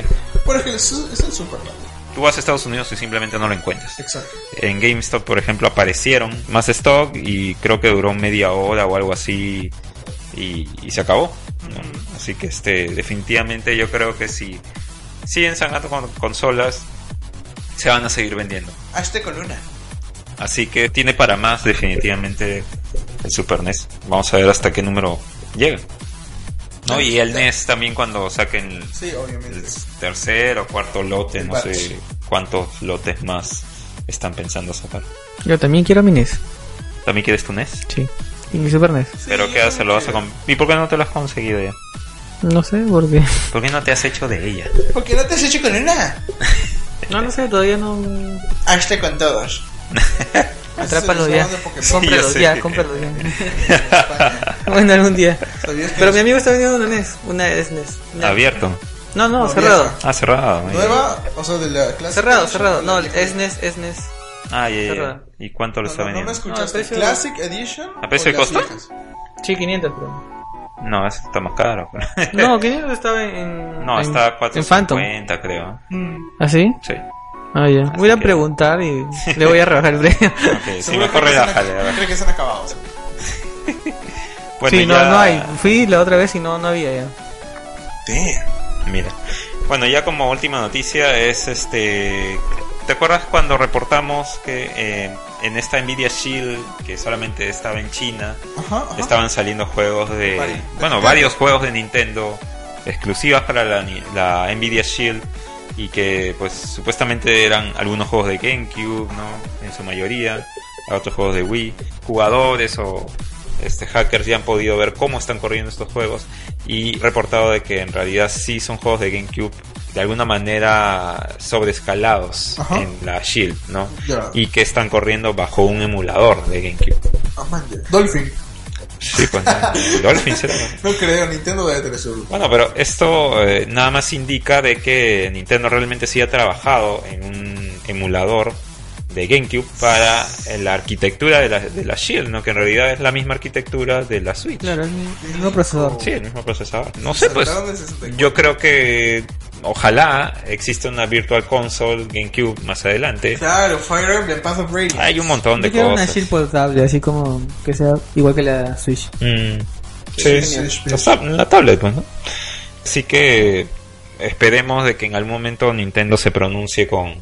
Bueno, es que es, el Super.
Tú vas a Estados Unidos y simplemente no lo encuentras.
Exacto.
En GameStop, por ejemplo, aparecieron más stock y creo que duró media hora o algo así y, y se acabó. ¿no? Así que este, definitivamente yo creo que si siguen sacando con consolas, se van a seguir vendiendo.
Hazte con una.
Así que tiene para más definitivamente el Super NES. Vamos a ver hasta qué número llega. ¿No? Y el NES también cuando saquen el,
Sí,
el tercer o cuarto lote,
El
no
batch.
sé cuántos lotes más están pensando sacar.
Yo también quiero mi NES.
¿También quieres tu NES?
Sí. Y mi Super NES.
¿Pero qué haces? ¿Lo vas a ¿Y por qué no te lo has conseguido ya?
No sé, porque...
¿Por qué no te has hecho de ella?
¿Por qué no te has hecho con una?
No, no sé, todavía no...
Hazte con todos.
Atrápalo ya.
Sí,
Cómpralo
ya sé.
ya, cómpralo ya. bueno, algún día. Pero mi amigo está vendiendo una NES. Una SNES. Una-
Abierto.
No, no,
No,
cerrado.
vieja.
Ah, cerrado.
Nueva, o sea, de la clase.
Cerrado, cerrado. No, SNES, SNES.
Ah, ya, ya. ¿Y cuánto lo está
no, no me
vendiendo?
escuchaste. Classic Edition.
¿A precio de costo?
Sí, 500, pero.
No, eso está más caro.
No, 500 estaba en.
no,
en-
está a
En Phantom.
450 creo.
¿Ah, sí?
Sí.
Ah, ya. Voy a
que-
preguntar y le voy a rebajar el precio.
Ok, sí, mejor relájale.
Creo que se han acabado.
Bueno,
sí, no,
ya-
no hay. Fui la otra vez y no, no había ya.
Damn.
Mira. Bueno, ya como última noticia es este ¿te acuerdas cuando reportamos que eh, en esta Nvidia Shield, que solamente estaba en China,
Ajá, ajá.
estaban saliendo juegos de...
Vari-
bueno,
Nintendo.
varios juegos de Nintendo exclusivas para la, la Nvidia Shield y que pues supuestamente eran algunos juegos de GameCube, ¿no? En su mayoría, otros juegos de Wii. Jugadores o este hackers ya han podido ver cómo están corriendo estos juegos y reportado de que en realidad sí son juegos de GameCube de alguna manera sobrescalados
Ajá.
en la Shield, ¿no?
Ya.
Y que están corriendo bajo un emulador de GameCube.
Ya. Dolphin.
Sí, pues no. Dolphin será.
No creo, Nintendo debe tener seguro.
Bueno, pero esto eh, nada más indica de que Nintendo realmente sí ha trabajado en un emulador de GameCube para la arquitectura de la, de la Shield, ¿no? Que en realidad es la misma arquitectura de la Switch.
Claro, el mismo procesador.
Sí, el mismo procesador. No sé, pues
Saltaron de 64.
yo creo que ojalá exista una Virtual Console GameCube más adelante.
Claro, Fire Emblem, Path of Radiance.
Hay un montón de
quiero una
cosas.
Shield portable, así como que sea igual que la Switch.
Mm,
Sí,
sí,
sí,
la, la tablet, pues, ¿no? Así que esperemos de que en algún momento Nintendo se pronuncie con,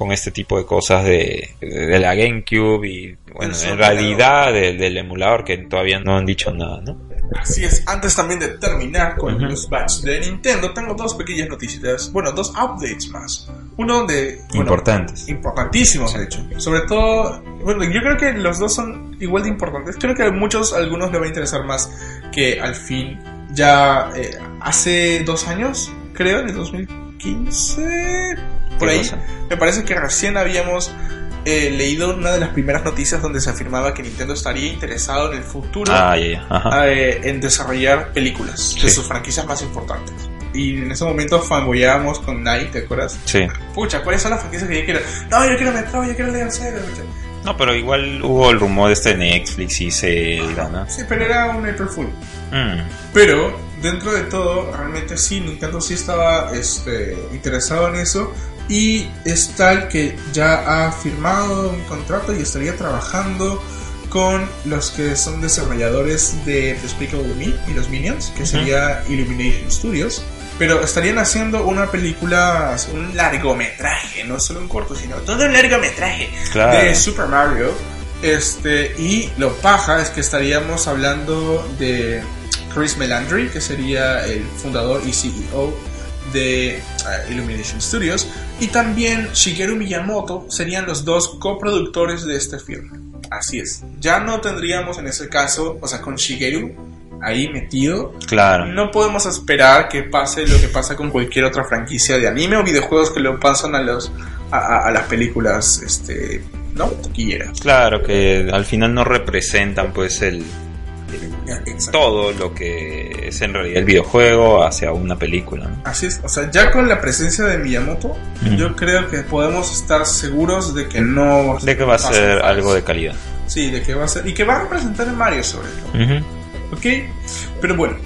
con este tipo de cosas de, de la GameCube y, bueno, en realidad del, del emulador que todavía no han dicho nada, ¿no?
Así es, antes también de terminar con
Ujú.
los batch de Nintendo, tengo dos pequeñas noticias, bueno, dos updates más. Uno de... bueno,
Importantes.
Importantísimos, de hecho. Sobre todo, bueno, yo creo que los dos son igual de importantes. Creo que a muchos, a algunos les va a interesar más que al fin, ya eh, hace dos años, creo, en el 2015, por
¿Qué
ahí,
cosa?
me parece que recién habíamos eh, leído una de las primeras noticias donde se afirmaba que Nintendo estaría interesado en el futuro
Ah. Ajá.
eh, en desarrollar películas de sus franquicias más importantes. Y en ese momento fanboyábamos con Night, ¿te acuerdas?
Sí.
Pucha, ¿cuáles son las franquicias que yo quiero? No, yo quiero Metroid, yo quiero Legend.
No, pero igual hubo el rumor este de Netflix y Zelda, ¿no?
Sí, pero era un April Fool.
Mm.
Pero dentro de todo, realmente sí, Nintendo sí estaba este, interesado en eso. Y es tal que ya ha firmado un contrato y estaría trabajando con los que son desarrolladores de Despicable Me y los Minions, que sería Illumination Studios. Pero estarían haciendo una película, un largometraje, no solo un corto, sino todo un largometraje
Claro.
de Super Mario. Este, y lo paja es que estaríamos hablando de Chris Melandry, que sería el fundador y CEO de eh, Illumination Studios, y también Shigeru Miyamoto serían los dos coproductores de este film. Así es. Ya no tendríamos en ese caso, o sea, con Shigeru ahí metido,
Claro.
no podemos esperar que pase lo que pasa con cualquier otra franquicia de anime o videojuegos que lo pasan a los a, a- a las películas este no taquilleras
Claro, que al final no representan pues el. Todo lo que es en realidad el videojuego hacia una película. ¿no?
así es o sea ya con la presencia de Miyamoto yo creo que podemos estar seguros de que no
De que va a ser algo de calidad.
sí de que va a ser y que va a representar a Mario sobre todo. ¿Ok? Pero bueno,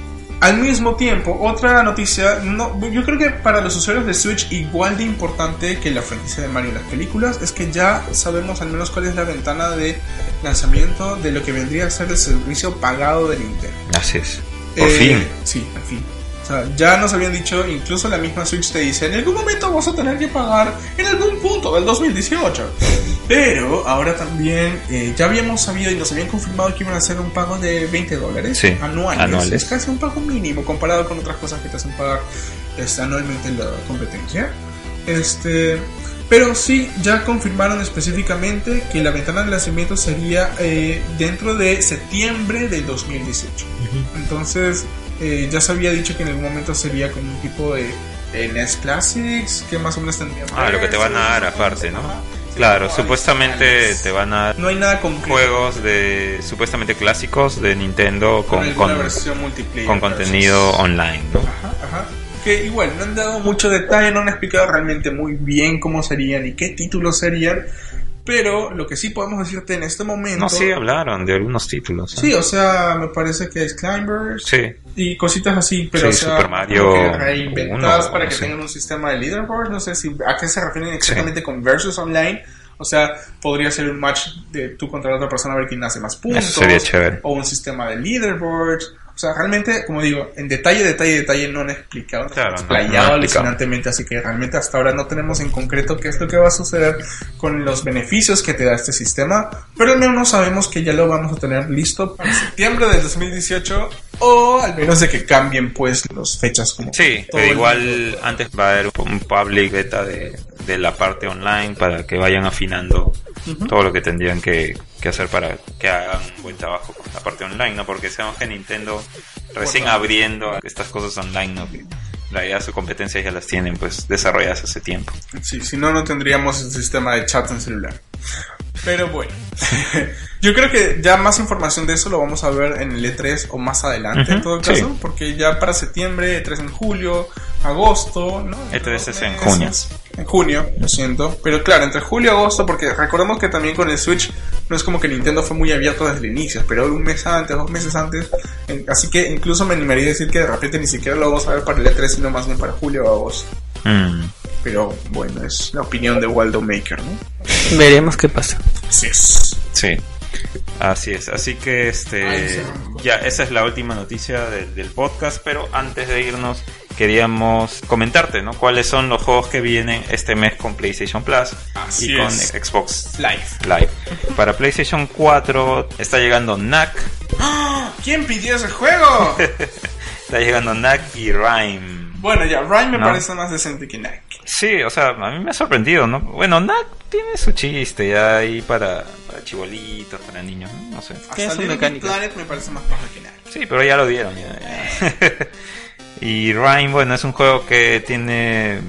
al mismo tiempo, otra noticia, no, yo creo que para los usuarios de Switch igual de importante que la franquicia de Mario en las películas es que ya sabemos al menos cuál es la ventana de lanzamiento de lo que vendría a ser el servicio pagado de Nintendo.
Así es. Por
Eh,
fin.
Sí, al fin. O sea, ya nos habían dicho, incluso la misma Switch te dice, en algún momento vas a tener que pagar en algún punto del 2018. Pero ahora también eh, ya habíamos sabido y nos habían confirmado que iban a hacer un pago de 20 dólares
Sí,
anuales.
anuales.
Es casi un pago mínimo comparado con otras cosas que te hacen pagar este, anualmente en la competencia. Este, pero sí, ya confirmaron específicamente que la ventana de lanzamiento sería eh, dentro de septiembre del 2018. Entonces, eh, ya se había dicho que en algún momento sería como un tipo de, de NES Classics, que más o menos tendría.
Ah, lo que te van a dar aparte, ¿no? Claro, supuestamente te van a dar
No hay nada concreto.
juegos de supuestamente clásicos de Nintendo
con,
con, con, contenido online, ¿no?
Ajá, ajá. Que igual, no han dado mucho detalle, no han explicado realmente muy bien cómo serían y qué títulos serían. Pero lo que sí podemos decirte en este momento.
No, sí hablaron de algunos títulos. ¿eh?
Sí, o sea, me parece que es Climbers
Sí.
y cositas así, pero
Sí,
o sea,
Super Mario
reinventadas
uno,
para que
sí.
tengan un sistema de leaderboard. No sé si a qué se refieren exactamente con versus online. O sea, podría ser un match de tú contra la otra persona a ver quién hace más puntos.
Eso sería chévere.
O un sistema de leaderboard. O sea, realmente, como digo, en detalle, detalle, detalle no han explicado,
Claro,
explayado
no
alucinantemente, así que realmente hasta ahora no tenemos en concreto qué es lo que va a suceder con los beneficios que te da este sistema, pero al menos sabemos que ya lo vamos a tener listo para septiembre del 2018 o al menos de que cambien pues las fechas como
Sí, pero igual antes va a haber un public beta de, de la parte online para que vayan afinando todo lo que tendrían que, que hacer para que hagan un buen trabajo con la parte online, ¿no? Porque sabemos que Nintendo recién
Bueno.
abriendo estas cosas online, ¿no? Que realidad sus competencias ya las tienen pues desarrolladas hace tiempo.
Sí, si no, no tendríamos el sistema de chat en celular. Pero bueno, yo creo que ya más información de eso lo vamos a ver en el E3 o más adelante en todo
sí.
caso, porque ya para septiembre, E3 en julio, agosto, ¿no?
E3 es en junio.
En junio, lo siento. Pero claro, entre julio y agosto, porque recordemos que también con el Switch no es como que Nintendo fue muy abierto desde el inicio, pero un mes antes, dos meses antes. en- así que incluso me animaría a decir que de repente ni siquiera lo vamos a ver para el E3, sino más bien para julio o agosto.
Mm.
Pero bueno, es la opinión de Waldo Maker, ¿no?
Veremos qué pasa.
Así es.
Sí, así es. Así que este ya esa es la última noticia de- del podcast, pero antes de irnos queríamos comentarte, ¿no? Cuáles son los juegos que vienen este mes con PlayStation Plus
Así
y con
es.
Xbox
Live.
Live. Para PlayStation 4 está llegando Knack,
¿Quién pidió ese juego?
está llegando Knack y Rhyme.
Bueno, ya, Ryan me
No.
parece más decente que Nike.
Sí, o sea, a mí me ha sorprendido, ¿no? Bueno, Knack tiene su chiste ya ahí para, para chibolitos, para niños, ¿no? No sé.
Tiene
Hasta
su mecánica.
Planet me parece más paja que Nike.
Sí, pero ya lo dieron. Ya, ya. y Rhyme, bueno, es un juego que tiene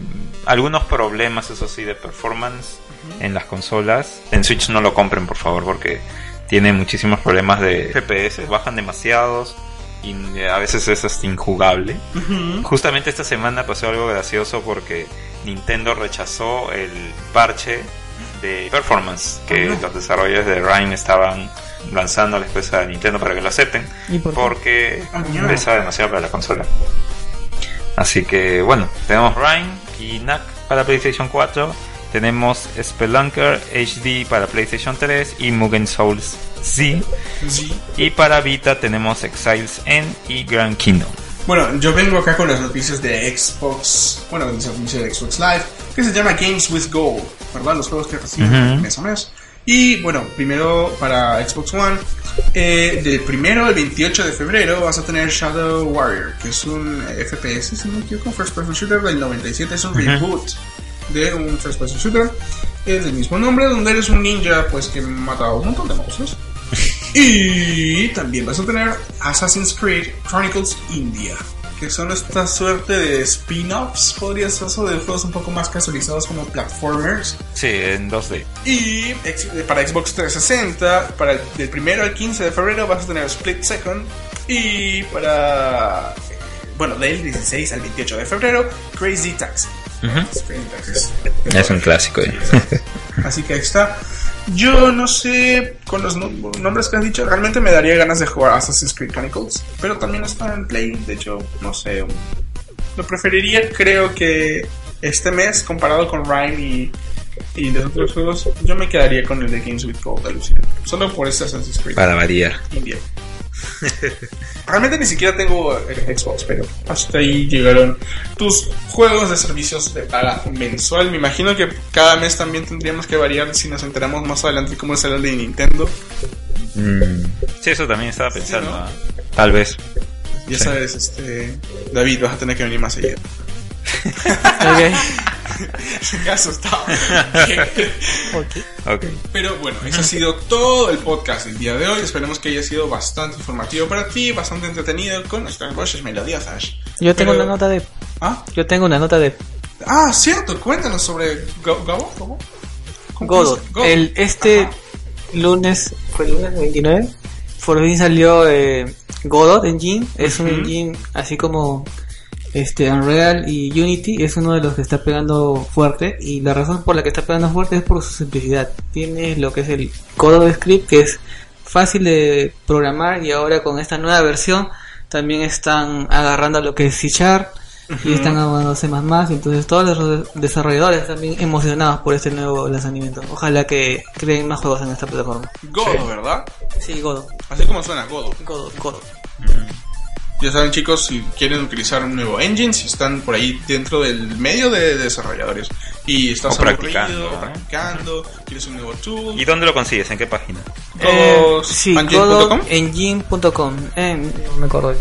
algunos problemas, eso sí, de performance en las consolas. En Switch no lo compren, por favor, porque tiene muchísimos problemas de FPS, bajan demasiados y a veces es hasta injugable. Justamente esta semana pasó algo gracioso porque Nintendo rechazó el parche de performance que los desarrolladores de Rhyme estaban lanzando después a Nintendo para que lo acepten
¿Y por qué?
porque
Ah,
pesa demasiado para la consola. Así que bueno, tenemos Rhyme y Knack para PlayStation 4, tenemos Spelunker HD para PlayStation 3 y Mugen Souls Z
Sí.
y para Vita tenemos Exiles N y Grand Kingdom.
Bueno, yo vengo acá con las noticias de Xbox, bueno, las noticias de Xbox Live, que se llama Games with Gold, ¿verdad? Los juegos que reciben
Ujú.
mes a mes. Y bueno, primero para Xbox One, eh, del primero al 28 de febrero vas a tener Shadow Warrior, que es un FPS, si no me equivoco, First Person Shooter del 97, es un reboot de un First Person Shooter, es del mismo nombre, donde eres un ninja, pues que mata a un montón de monstruos. Y también vas a tener Assassin's Creed Chronicles India, que son esta suerte de spin-offs, podría ser eso, de juegos un poco más casualizados como platformers.
Sí, en 2D.
Y ex- para Xbox 360, para el, del primero al 15 de febrero vas a tener Split Second. Y para, eh, bueno, del 16 al 28 de febrero, Crazy Taxi. Crazy Taxi.
Es un clásico.
Así que ahí está. Yo no sé, con los no- nombres que has dicho, realmente me daría ganas de jugar Assassin's Creed Chronicles. Pero también está en Play, de hecho, no sé. Lo preferiría, creo que este mes, comparado con Rhyme y, y los otros juegos, yo me quedaría con el de Games with Gold de Luciano. Solo por este Assassin's Creed
Para variar.
India. Realmente ni siquiera tengo eh, Xbox, pero hasta ahí llegaron tus juegos de servicios de paga mensual. Me imagino que cada mes también tendríamos que variar si nos enteramos más adelante cómo será el de Nintendo.
Mm. Sí, eso también estaba pensando.
¿no?
¿ah? Tal vez.
Ya
Sí.
sabes, este David, vas a tener que venir más seguido.
Ok.
Qué asustado.
Ok.
Pero bueno, eso ha sido todo el podcast del día de hoy. Esperemos que haya sido bastante informativo para ti, bastante entretenido con nuestras voces melodiosas.
Yo tengo
Pero-
una nota de.
¿Ah?
Yo tengo una nota de
Ah, cierto, cuéntanos sobre Go- Gabo. ¿Cómo? ¿Cómo
Godot. El, este
Ajá.
lunes, ¿fue el lunes 29? Por fin salió eh, Godot Engine. Es un
Ujú.
engine así como este Unreal y Unity. Es uno de los que está pegando fuerte. Y la razón por la que está pegando fuerte es por su simplicidad. Tiene lo que es el Godot Script, que es fácil de programar. Y ahora con esta nueva versión también están agarrando lo que es C Sharp. Y están avanzándose más más, entonces todos los desarrolladores están bien emocionados por este nuevo lanzamiento. Ojalá que creen más juegos en esta plataforma.
Godo, ¿verdad?
Sí, Godot.
Así como suena, Godo.
Godot, Godot.
Ya saben chicos, si quieren utilizar un nuevo engine, si están por ahí dentro del medio de desarrolladores y estás
O practicando, ¿no?
practicando, quieres un nuevo tool,
¿Y dónde lo consigues? ¿En qué página?
Eh, sí,
engine.com.
engine.com. Eh, no me acuerdo.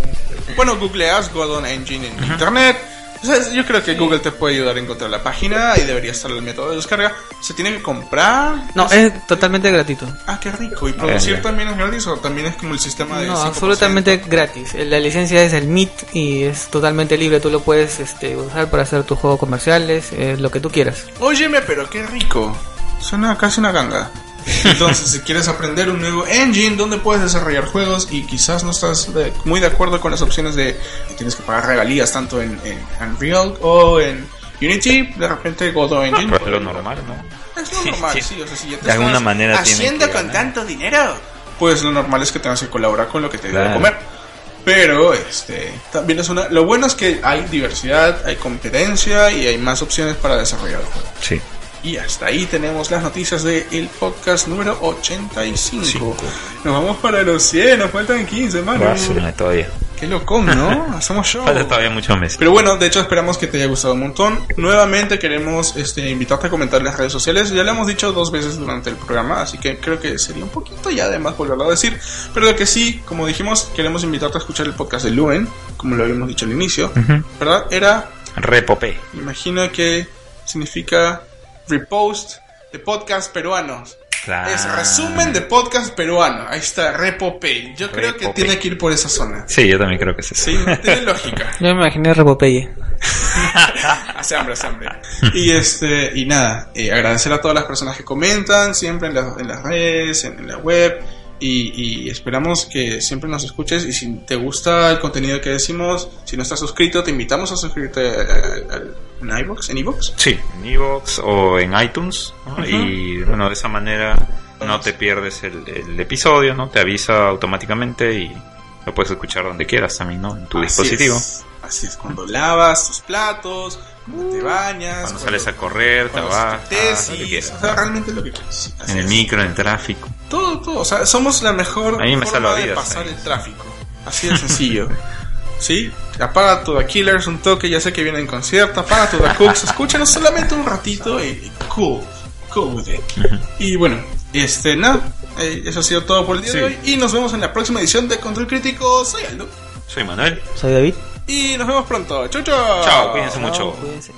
Bueno, googleas Godon Engine en internet. O sea, yo creo que Google te puede ayudar a encontrar la página y debería estar el método de descarga. ¿Se tiene que comprar?
No, es totalmente gratuito.
Ah, qué rico. ¿Y producir también es gratis o también es como el sistema de
No,
5%?
absolutamente gratis. La licencia es el MIT y es totalmente libre. Tú lo puedes este, usar para hacer tus juegos comerciales, eh, lo que tú quieras.
Óyeme, pero qué rico. Suena casi una ganga. Entonces, si quieres aprender un nuevo engine donde puedes desarrollar juegos y quizás no estás de- muy de acuerdo con las opciones de que tienes que pagar regalías tanto en, en Unreal o en Unity, de repente Godot Engine.
Pues es lo normal, ¿no?
Es lo normal, sí. O sea, si ya te
De alguna
estás
manera tienen
haciendo
que
con tanto dinero, pues lo normal es que tengas que colaborar con lo que te dé de
Claro.
comer. Pero este también es una lo bueno es que hay diversidad, hay competencia y hay más opciones para desarrollar el juego.
Sí.
Y hasta ahí tenemos las noticias del podcast número 85.
Cinco.
Nos vamos para los 100, nos faltan 15, mano.
Todavía.
Qué locón, ¿no? Hacemos show.
Falta todavía muchos meses.
Pero bueno, de hecho esperamos que te haya gustado un montón. Nuevamente queremos este, invitarte a comentar en las redes sociales. Ya lo hemos dicho dos veces durante el programa, así que creo que sería un poquito ya de más volverlo a decir. Pero lo que sí, como dijimos, queremos invitarte a escuchar el podcast de Luen, como lo habíamos dicho al inicio. ¿Verdad? Era,
Repopé.
imagino que significa repost de podcast peruanos.
Claro.
Es resumen de podcast peruano. Ahí está, Repopay. Yo creo que tiene que ir por esa zona.
Sí, yo también creo que es eso.
Sí, tiene lógica.
Yo me imaginé Repopeye.
hace hambre, hace hambre. Y este, y nada, eh, agradecer a todas las personas que comentan siempre en, la- en las redes, en, en la web. Y, y esperamos que siempre nos escuches. Y si te gusta el contenido que decimos, si no estás suscrito, te invitamos a suscribirte eh, al- en iVoox, en iVoox.
Sí, en Evox o en iTunes. ¿no? Y bueno, de esa manera no te pierdes el, el episodio, ¿no? Te avisa automáticamente y lo puedes escuchar donde quieras también, ¿no? En tu
Así
dispositivo.
es. Así es, cuando lavas tus platos, cuando te bañas,
Cuando sales a correr,
cuando tesis, o sea, realmente lo que quieras. Así
En el
es.
micro, en el tráfico.
Todo, todo. O sea, somos la mejor
A mí me
forma de pasar
ahí.
el tráfico. Así de sencillo. ¿Sí? Apaga tu The Killers un toque, ya sé que viene en concierto. Apaga tu The Cooks, escúchanos solamente un ratito y, y cool. Cool with it. Y bueno, este, nada. eh, eso ha sido todo por el día
Sí.
de hoy. Y nos vemos en la próxima edición de Control Crítico. Soy Aldo.
Soy Manuel.
Soy David.
Y nos vemos pronto. Chau, chau.
Chao, cuídense mucho.
Cuídense.